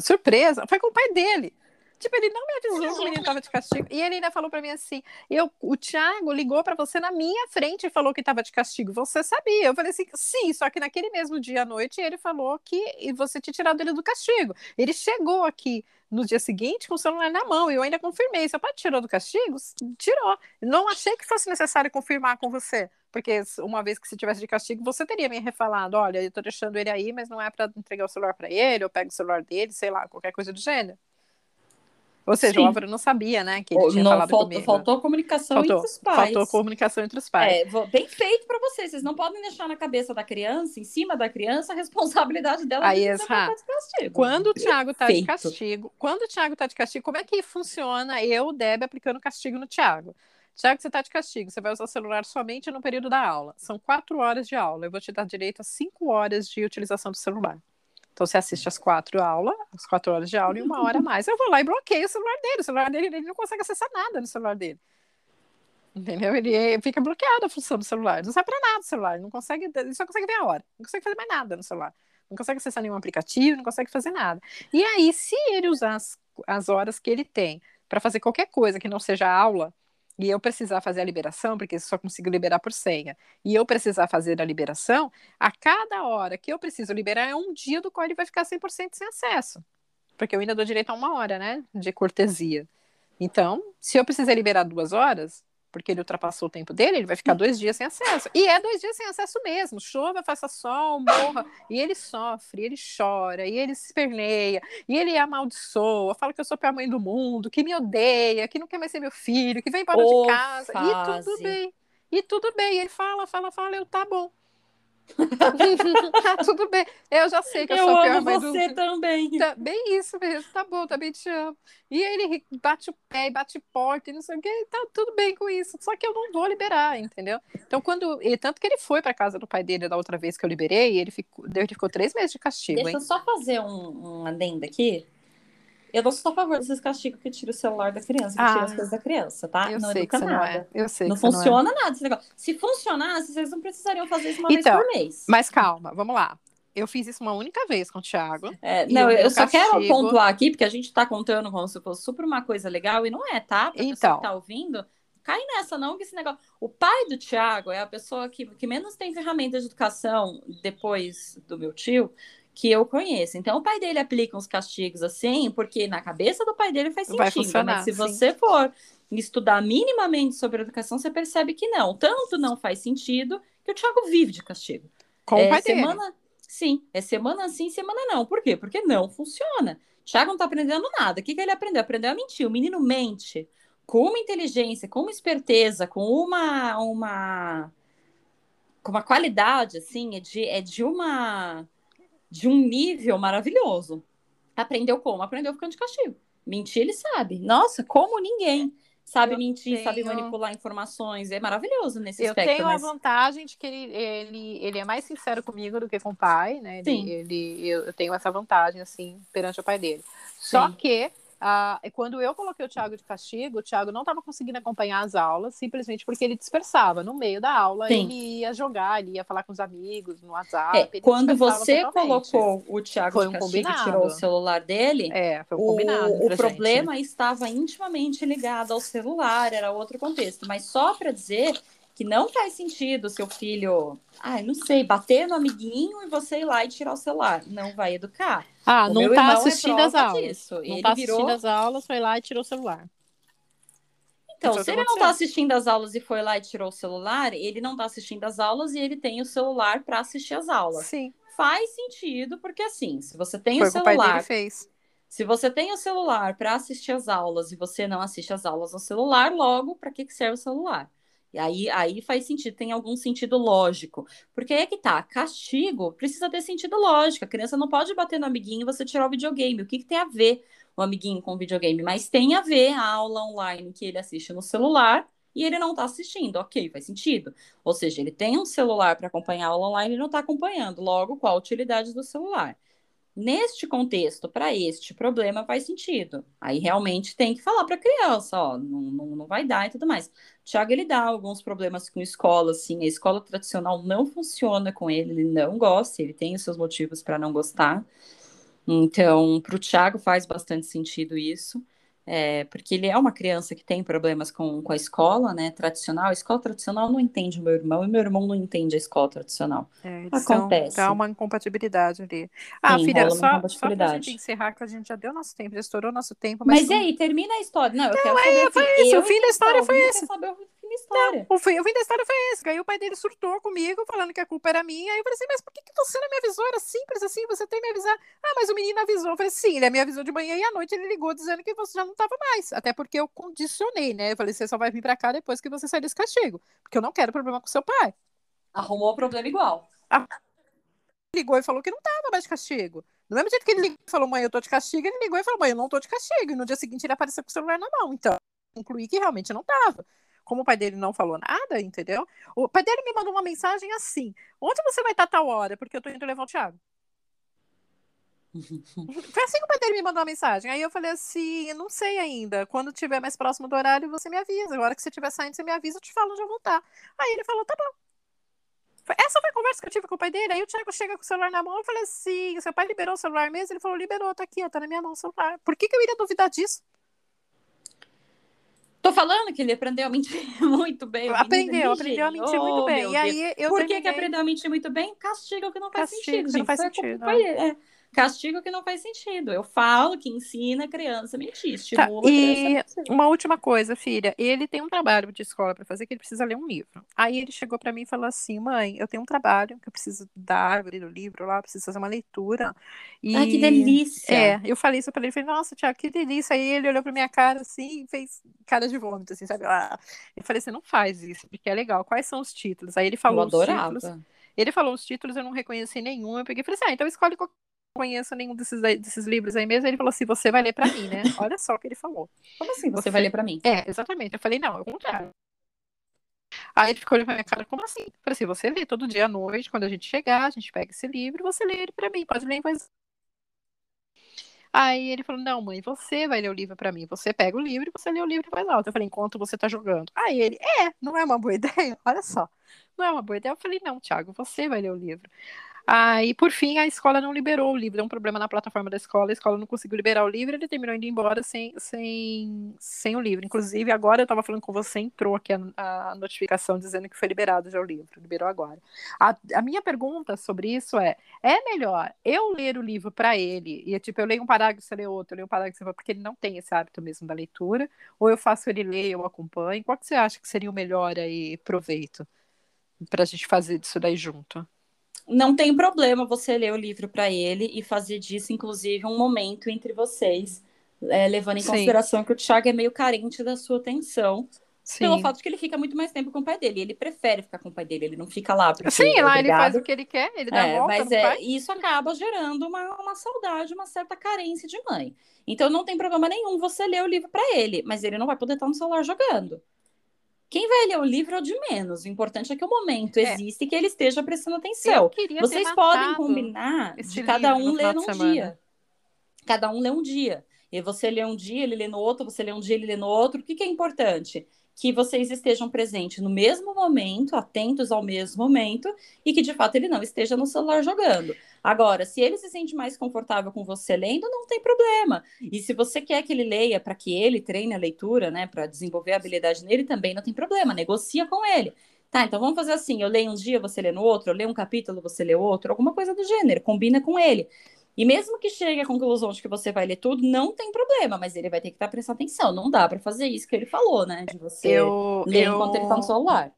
surpresa foi com o pai dele. Tipo, ele não me avisou que o menino tava de castigo. E ele ainda falou para mim assim: eu, o Thiago ligou para você na minha frente e falou que tava de castigo. Você sabia? Eu falei assim: sim, só que naquele mesmo dia à noite ele falou que você tinha tirado ele do castigo. Ele chegou aqui no dia seguinte com o celular na mão. E eu ainda confirmei. Seu pai tirou do castigo? Tirou. Não achei que fosse necessário confirmar com você. Porque uma vez que se tivesse de castigo, você teria me refalado: olha, eu tô deixando ele aí, mas não é para entregar o celular para ele, eu pego o celular dele, sei lá, qualquer coisa do gênero. Ou seja, Sim. o Álvaro não sabia, né, que ele tinha não, falado faltou, comigo. Faltou comunicação faltou, entre os pais. Faltou comunicação entre os pais. É, bem feito para vocês. Vocês não podem deixar na cabeça da criança, em cima da criança, a responsabilidade dela Aí, de castigo. Quando o Thiago tá de castigo, quando o Thiago tá de castigo, como é que funciona eu, Deb, aplicando castigo no Thiago? Tiago, você está de castigo, você vai usar o celular somente no período da aula. São quatro horas de aula. Eu vou te dar direito a cinco horas de utilização do celular. Então você assiste as quatro aulas, as quatro horas de aula e uma hora a mais. Eu vou lá e bloqueio o celular dele. O celular dele, ele não consegue acessar nada no celular dele. Entendeu? Ele fica bloqueado a função do celular. Não serve para nada o celular. Não consegue, ele só consegue ver a hora. Não consegue fazer mais nada no celular. Não consegue acessar nenhum aplicativo, não consegue fazer nada. E aí, se ele usar as, as horas que ele tem para fazer qualquer coisa que não seja aula, e eu precisar fazer a liberação, porque só consigo liberar por senha, e eu precisar fazer a liberação, a cada hora que eu preciso liberar é um dia do qual ele vai ficar 100% sem acesso. Porque eu ainda dou direito a uma hora, né, de cortesia. Então, se eu precisar liberar duas horas, porque ele ultrapassou o tempo dele, ele vai ficar dois dias sem acesso. E é dois dias sem acesso mesmo. Chova, faça sol, morra. E ele sofre, ele chora, e ele se esperneia, e ele amaldiçoa, fala que eu sou a pior mãe do mundo, que me odeia, que não quer mais ser meu filho, que vem embora oh, de casa. Fase. E tudo bem. E tudo bem. Ele fala, fala, fala, eu tá bom. Tá tudo bem. Eu já sei que eu, eu sou a pior mãe você do... também. Tá, bem isso mesmo. Tá bom, também te amo. E ele bate o pé, bate porta e não sei o que. Tá tudo bem com isso. Só que eu não vou liberar, entendeu? Então, quando. E tanto que ele foi pra casa do pai dele da outra vez que eu liberei, ele ficou, ele ficou três meses de castigo. Deixa hein? eu só fazer um, um adendo aqui. Eu não sou a favor desses castigos que tira o celular da criança, que ah, tira as coisas da criança, tá? Eu não sei educa que nada. Não é. Eu sei não funciona não é. nada esse negócio. Se funcionasse, vocês não precisariam fazer isso uma então, vez por mês. Mas calma, vamos lá. Eu fiz isso uma única vez com o Thiago. É, não, eu só castigo... quero pontuar aqui, porque a gente tá contando como se fosse super uma coisa legal, e não é, tá? Pra então, que tá ouvindo, cai nessa, não, que esse negócio. O pai do Thiago é a pessoa que, que menos tem ferramentas de educação depois do meu tio que eu conheço. Então, o pai dele aplica uns castigos assim, porque na cabeça do pai dele faz sentido. mas se sim. você for estudar minimamente sobre educação, você percebe que não. Tanto não faz sentido que o Thiago vive de castigo. Com é, o pai semana, dele. Sim, é semana sim, semana não. Por quê? Porque não funciona. Thiago não tá aprendendo nada. O que, que ele aprendeu? Aprendeu a mentir. O menino mente com uma inteligência, com uma esperteza, com uma, uma, com uma qualidade, assim, é de, é de uma de um nível maravilhoso. Aprendeu como? Aprendeu ficando de castigo. Mentir, ele sabe. Nossa, como ninguém. Sabe eu mentir, tenho... sabe manipular informações. É maravilhoso nesse eu aspecto. Eu tenho mas... a vantagem de que ele, ele, ele é mais sincero comigo do que com o pai, né? Ele, Sim. ele, eu, eu tenho essa vantagem, assim, perante o pai dele. Só Sim. que ah, quando eu coloquei o Thiago de castigo, o Thiago não estava conseguindo acompanhar as aulas, simplesmente porque ele dispersava. No meio da aula, Sim. ele ia jogar, ele ia falar com os amigos no WhatsApp. É, quando você totalmente. colocou o Thiago foi de castigo um e tirou o celular dele, é, foi um combinado o, o problema estava intimamente ligado ao celular, era outro contexto. Mas só para dizer que não faz sentido seu filho, ai, não sei, bater no amiguinho e você ir lá e tirar o celular. Não vai educar. Ah, o não tá é assistindo é as aulas. Disso. Não ele tá assistindo virou... as aulas, foi lá e tirou o celular. Então, se ele não está assistindo as aulas e foi lá e tirou o celular, ele não está assistindo as aulas e ele tem o celular para assistir as aulas. Sim. Faz sentido, porque assim, se você tem foi o celular. O pai dele fez. Se você tem o celular para assistir as aulas e você não assiste as aulas no celular, logo, para que, que serve o celular? Aí, aí faz sentido, tem algum sentido lógico. Porque aí é que tá, castigo precisa ter sentido lógico. A criança não pode bater no amiguinho e você tirar o videogame. O que, que tem a ver o amiguinho com o videogame? Mas tem a ver a aula online que ele assiste no celular e ele não está assistindo. Ok, faz sentido. Ou seja, ele tem um celular para acompanhar a aula online e não está acompanhando. Logo, qual a utilidade do celular? Neste contexto, para este problema, faz sentido. Aí realmente tem que falar para a criança, ó, não, não, não vai dar e tudo mais. O Thiago, ele dá alguns problemas com escola, assim, a escola tradicional não funciona com ele, ele não gosta, ele tem os seus motivos para não gostar. Então, para o Thiago faz bastante sentido isso é, porque ele é uma criança que tem problemas com, com a escola, né, tradicional. A escola tradicional não entende o meu irmão e meu irmão não entende a escola tradicional. É, Acontece. Há uma incompatibilidade ali. Ah, Sim, filha, só, só pra gente encerrar, que a gente já deu nosso tempo, já estourou nosso tempo. Mas, mas aí, termina a história. Não, eu não, quero saber. É, foi assim, isso, o fim da história foi esse. Saber o história. Não, o, fim, o fim da história foi esse. Aí o pai dele surtou comigo, falando que a culpa era minha. Aí eu falei assim, mas por que, que você não me avisou? Era simples assim, você tem que me avisar. Ah, mas o menino avisou. Eu falei, sim, ele me avisou de manhã e à noite ele ligou dizendo que você já não estava mais. Até porque eu condicionei, né? Eu falei, você só vai vir pra cá depois que você sair desse castigo. Porque eu não quero problema com seu pai. Arrumou o problema igual. Ah, ligou e falou que não tava mais de castigo. Do mesmo jeito que ele ligou e falou, mãe, eu tô de castigo, ele ligou e falou, mãe, eu não tô de castigo. E no dia seguinte ele apareceu com o celular na mão. Então, concluí que realmente não tava. Como o pai dele não falou nada, entendeu? O pai dele me mandou uma mensagem assim: onde você vai estar tal hora? Porque eu tô indo levar o Thiago. Foi assim que o pai dele me mandou uma mensagem. Aí eu falei assim: não sei ainda. Quando tiver mais próximo do horário, você me avisa. A hora que você estiver saindo, você me avisa, eu te falo onde eu voltar. Aí ele falou: tá bom. Essa foi a conversa que eu tive com o pai dele. Aí o Thiago chega com o celular na mão. Eu falei assim: seu pai liberou o celular mesmo? Ele falou: liberou, tá aqui, ó, tá na minha mão o celular. Por que, que eu iria duvidar disso? Tô falando que ele aprendeu a mentir muito bem. Aprendeu, aprendeu a mentir muito bem. E aí eu Por terminei... que aprendeu a mentir muito bem? Castiga o que não faz sentido. Que não faz sentido. É. castigo que não faz sentido. Eu falo que ensina a criança a mentir, tá, estimula tá, e uma última coisa, filha, ele tem um trabalho de escola para fazer que ele precisa ler um livro. Aí ele chegou para mim e falou assim: "Mãe, eu tenho um trabalho que eu preciso dar, abrir o livro lá, preciso fazer uma leitura". E Ai, que delícia. É, eu falei isso para ele, falei: "Nossa, Tiago, que delícia". Aí ele olhou para minha cara assim e fez cara de vômito assim, sabe? Ah. Eu falei: "Você não faz isso, porque é legal. Quais são os títulos?". Aí ele falou eu adorava. os títulos. Ele falou os títulos, eu não reconheci nenhum. Eu peguei e falei assim: "Ah, então escolhe qualquer conheço nenhum desses, desses livros aí mesmo. Ele falou assim: você vai ler para mim, né? Olha só o que ele falou. Como assim? Você, você... vai ler para mim? É, exatamente. Eu falei: não, é o contrário. Aí ele ficou olhando pra minha cara, como assim? Eu falei assim: você lê todo dia à noite, quando a gente chegar, a gente pega esse livro, você lê ele pra mim, pode ler em voz. Aí ele falou: Não, mãe, você vai ler o livro para mim. Você pega o livro e você lê o livro em voz alta. Eu falei: Enquanto você tá jogando. Aí ele: É, não é uma boa ideia? Olha só. Não é uma boa ideia. Eu falei: Não, Thiago, você vai ler o livro. Aí, por fim, a escola não liberou o livro. Deu um problema na plataforma da escola, a escola não conseguiu liberar o livro, ele terminou indo embora sem, sem, sem o livro. Inclusive, agora eu estava falando com você, entrou aqui a, a, notificação dizendo que foi liberado já o livro, liberou agora. A, a minha pergunta sobre isso é: é melhor eu ler o livro para ele, e tipo, eu leio um parágrafo, você lê outro, eu leio um parágrafo, você porque ele não tem esse hábito mesmo da leitura, ou eu faço ele ler, eu acompanho? Qual que você acha que seria o melhor aí proveito para a gente fazer disso daí junto? Não tem problema você ler o livro para ele e fazer disso, inclusive, um momento entre vocês, é, levando em Sim. consideração que o Thiago é meio carente da sua atenção. Sim. Pelo fato de que ele fica muito mais tempo com o pai dele. Ele prefere ficar com o pai dele, ele não fica lá. Sim, lá ele faz o que ele quer, ele dá é, volta Mas é, isso acaba gerando uma, uma saudade, uma certa carência de mãe. Então não tem problema nenhum você ler o livro para ele, mas ele não vai poder estar no celular jogando. Quem vai ler o livro é o de menos. O importante é que o momento é. existe e que ele esteja prestando atenção. Vocês podem combinar de cada um ler num dia. Cada um lê um dia. E você lê um dia, ele lê no outro, você lê um dia, ele lê no outro. O que, que é importante? Que vocês estejam presentes no mesmo momento, atentos ao mesmo momento, e que de fato ele não esteja no celular jogando. Agora, se ele se sente mais confortável com você lendo, não tem problema. E se você quer que ele leia para que ele treine a leitura, né, para desenvolver a habilidade nele, também não tem problema, negocia com ele. Tá, então vamos fazer assim: eu leio um dia, você lê no outro, eu leio um capítulo, você lê outro, alguma coisa do gênero, combina com ele. E mesmo que chegue à conclusão de que você vai ler tudo, não tem problema, mas ele vai ter que estar prestando atenção. Não dá para fazer isso que ele falou, né? De você eu, ler eu... enquanto ele está no celular.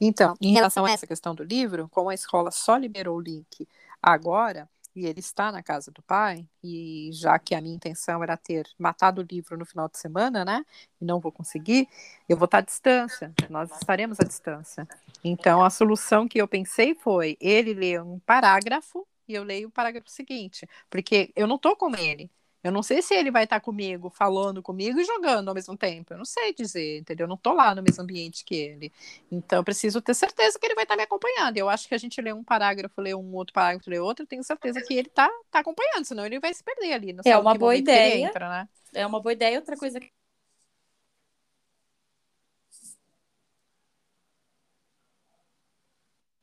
Então, em relação a essa questão do livro, como a escola só liberou o link agora, e ele está na casa do pai, e já que a minha intenção era ter matado o livro no final de semana, né? E não vou conseguir, eu vou estar à distância, nós estaremos à distância. Então a solução que eu pensei foi ele ler um parágrafo e eu leio o parágrafo seguinte, porque eu não estou com ele. Eu não sei se ele vai estar comigo, falando comigo e jogando ao mesmo tempo. Eu não sei dizer, entendeu? Eu não estou lá no mesmo ambiente que ele. Então, eu preciso ter certeza que ele vai estar me acompanhando. Eu acho que a gente lê um parágrafo, lê um outro parágrafo, lê outro, eu tenho certeza que ele está tá acompanhando, senão ele vai se perder ali. Não é uma boa ideia. Entra, né? É uma boa ideia. Outra coisa que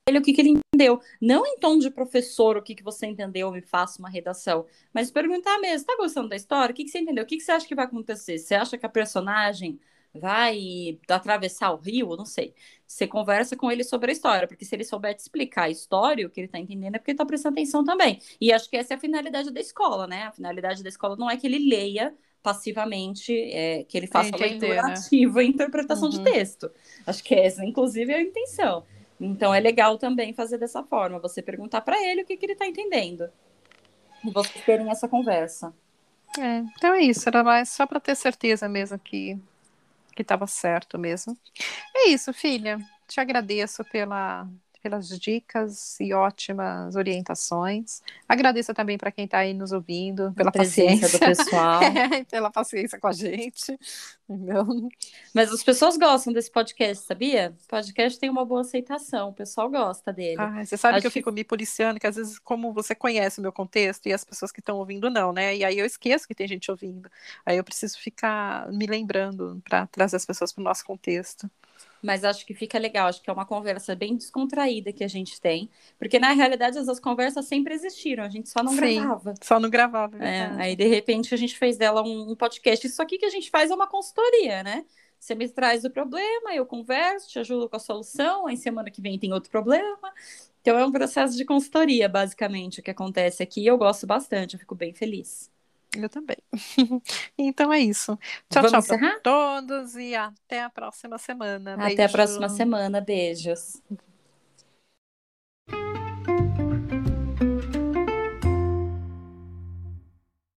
ele o que, que ele entendeu. Não em tom de professor, o que, que você entendeu, me faça uma redação. Mas perguntar mesmo, tá gostando da história? O que, que você entendeu? O que, que você acha que vai acontecer? Você acha que a personagem vai atravessar o rio? Não sei. Você conversa com ele sobre a história, porque se ele souber te explicar a história, o que ele tá entendendo é porque ele tá prestando atenção também. E acho que essa é a finalidade da escola, né? A finalidade da escola não é que ele leia passivamente, é, que ele faça Entender, leitura né? ativa e interpretação uhum. de texto. Acho que essa, inclusive, é a intenção. Então é legal também fazer dessa forma, você perguntar para ele o que, que ele está entendendo. E vocês terem essa conversa. É, então é isso, era mais só para ter certeza mesmo que que estava certo mesmo. É isso, filha. Te agradeço pela pelas dicas e ótimas orientações. Agradeço também para quem está aí nos ouvindo, pela paciência do pessoal. é, pela paciência com a gente. Entendeu? Mas as pessoas gostam desse podcast, sabia? O podcast tem uma boa aceitação, o pessoal gosta dele. Ah, você sabe Acho que eu fico me policiando, que às vezes, como você conhece o meu contexto e as pessoas que estão ouvindo não, né? E aí eu esqueço que tem gente ouvindo. Aí eu preciso ficar me lembrando para trazer as pessoas para o nosso contexto mas acho que fica legal, acho que é uma conversa bem descontraída que a gente tem, porque na realidade essas conversas sempre existiram, a gente só não Sim, gravava. Só não gravava. É, aí de repente a gente fez dela um, um podcast. Isso aqui que a gente faz é uma consultoria, né? Você me traz o problema, eu converso, te ajudo com a solução, aí semana que vem tem outro problema. Então é um processo de consultoria, basicamente, o que acontece aqui. Eu gosto bastante, eu fico bem feliz. Eu também. então é isso. Tchau, Vamos tchau para todos e até a próxima semana. Até a próxima semana. Beijos.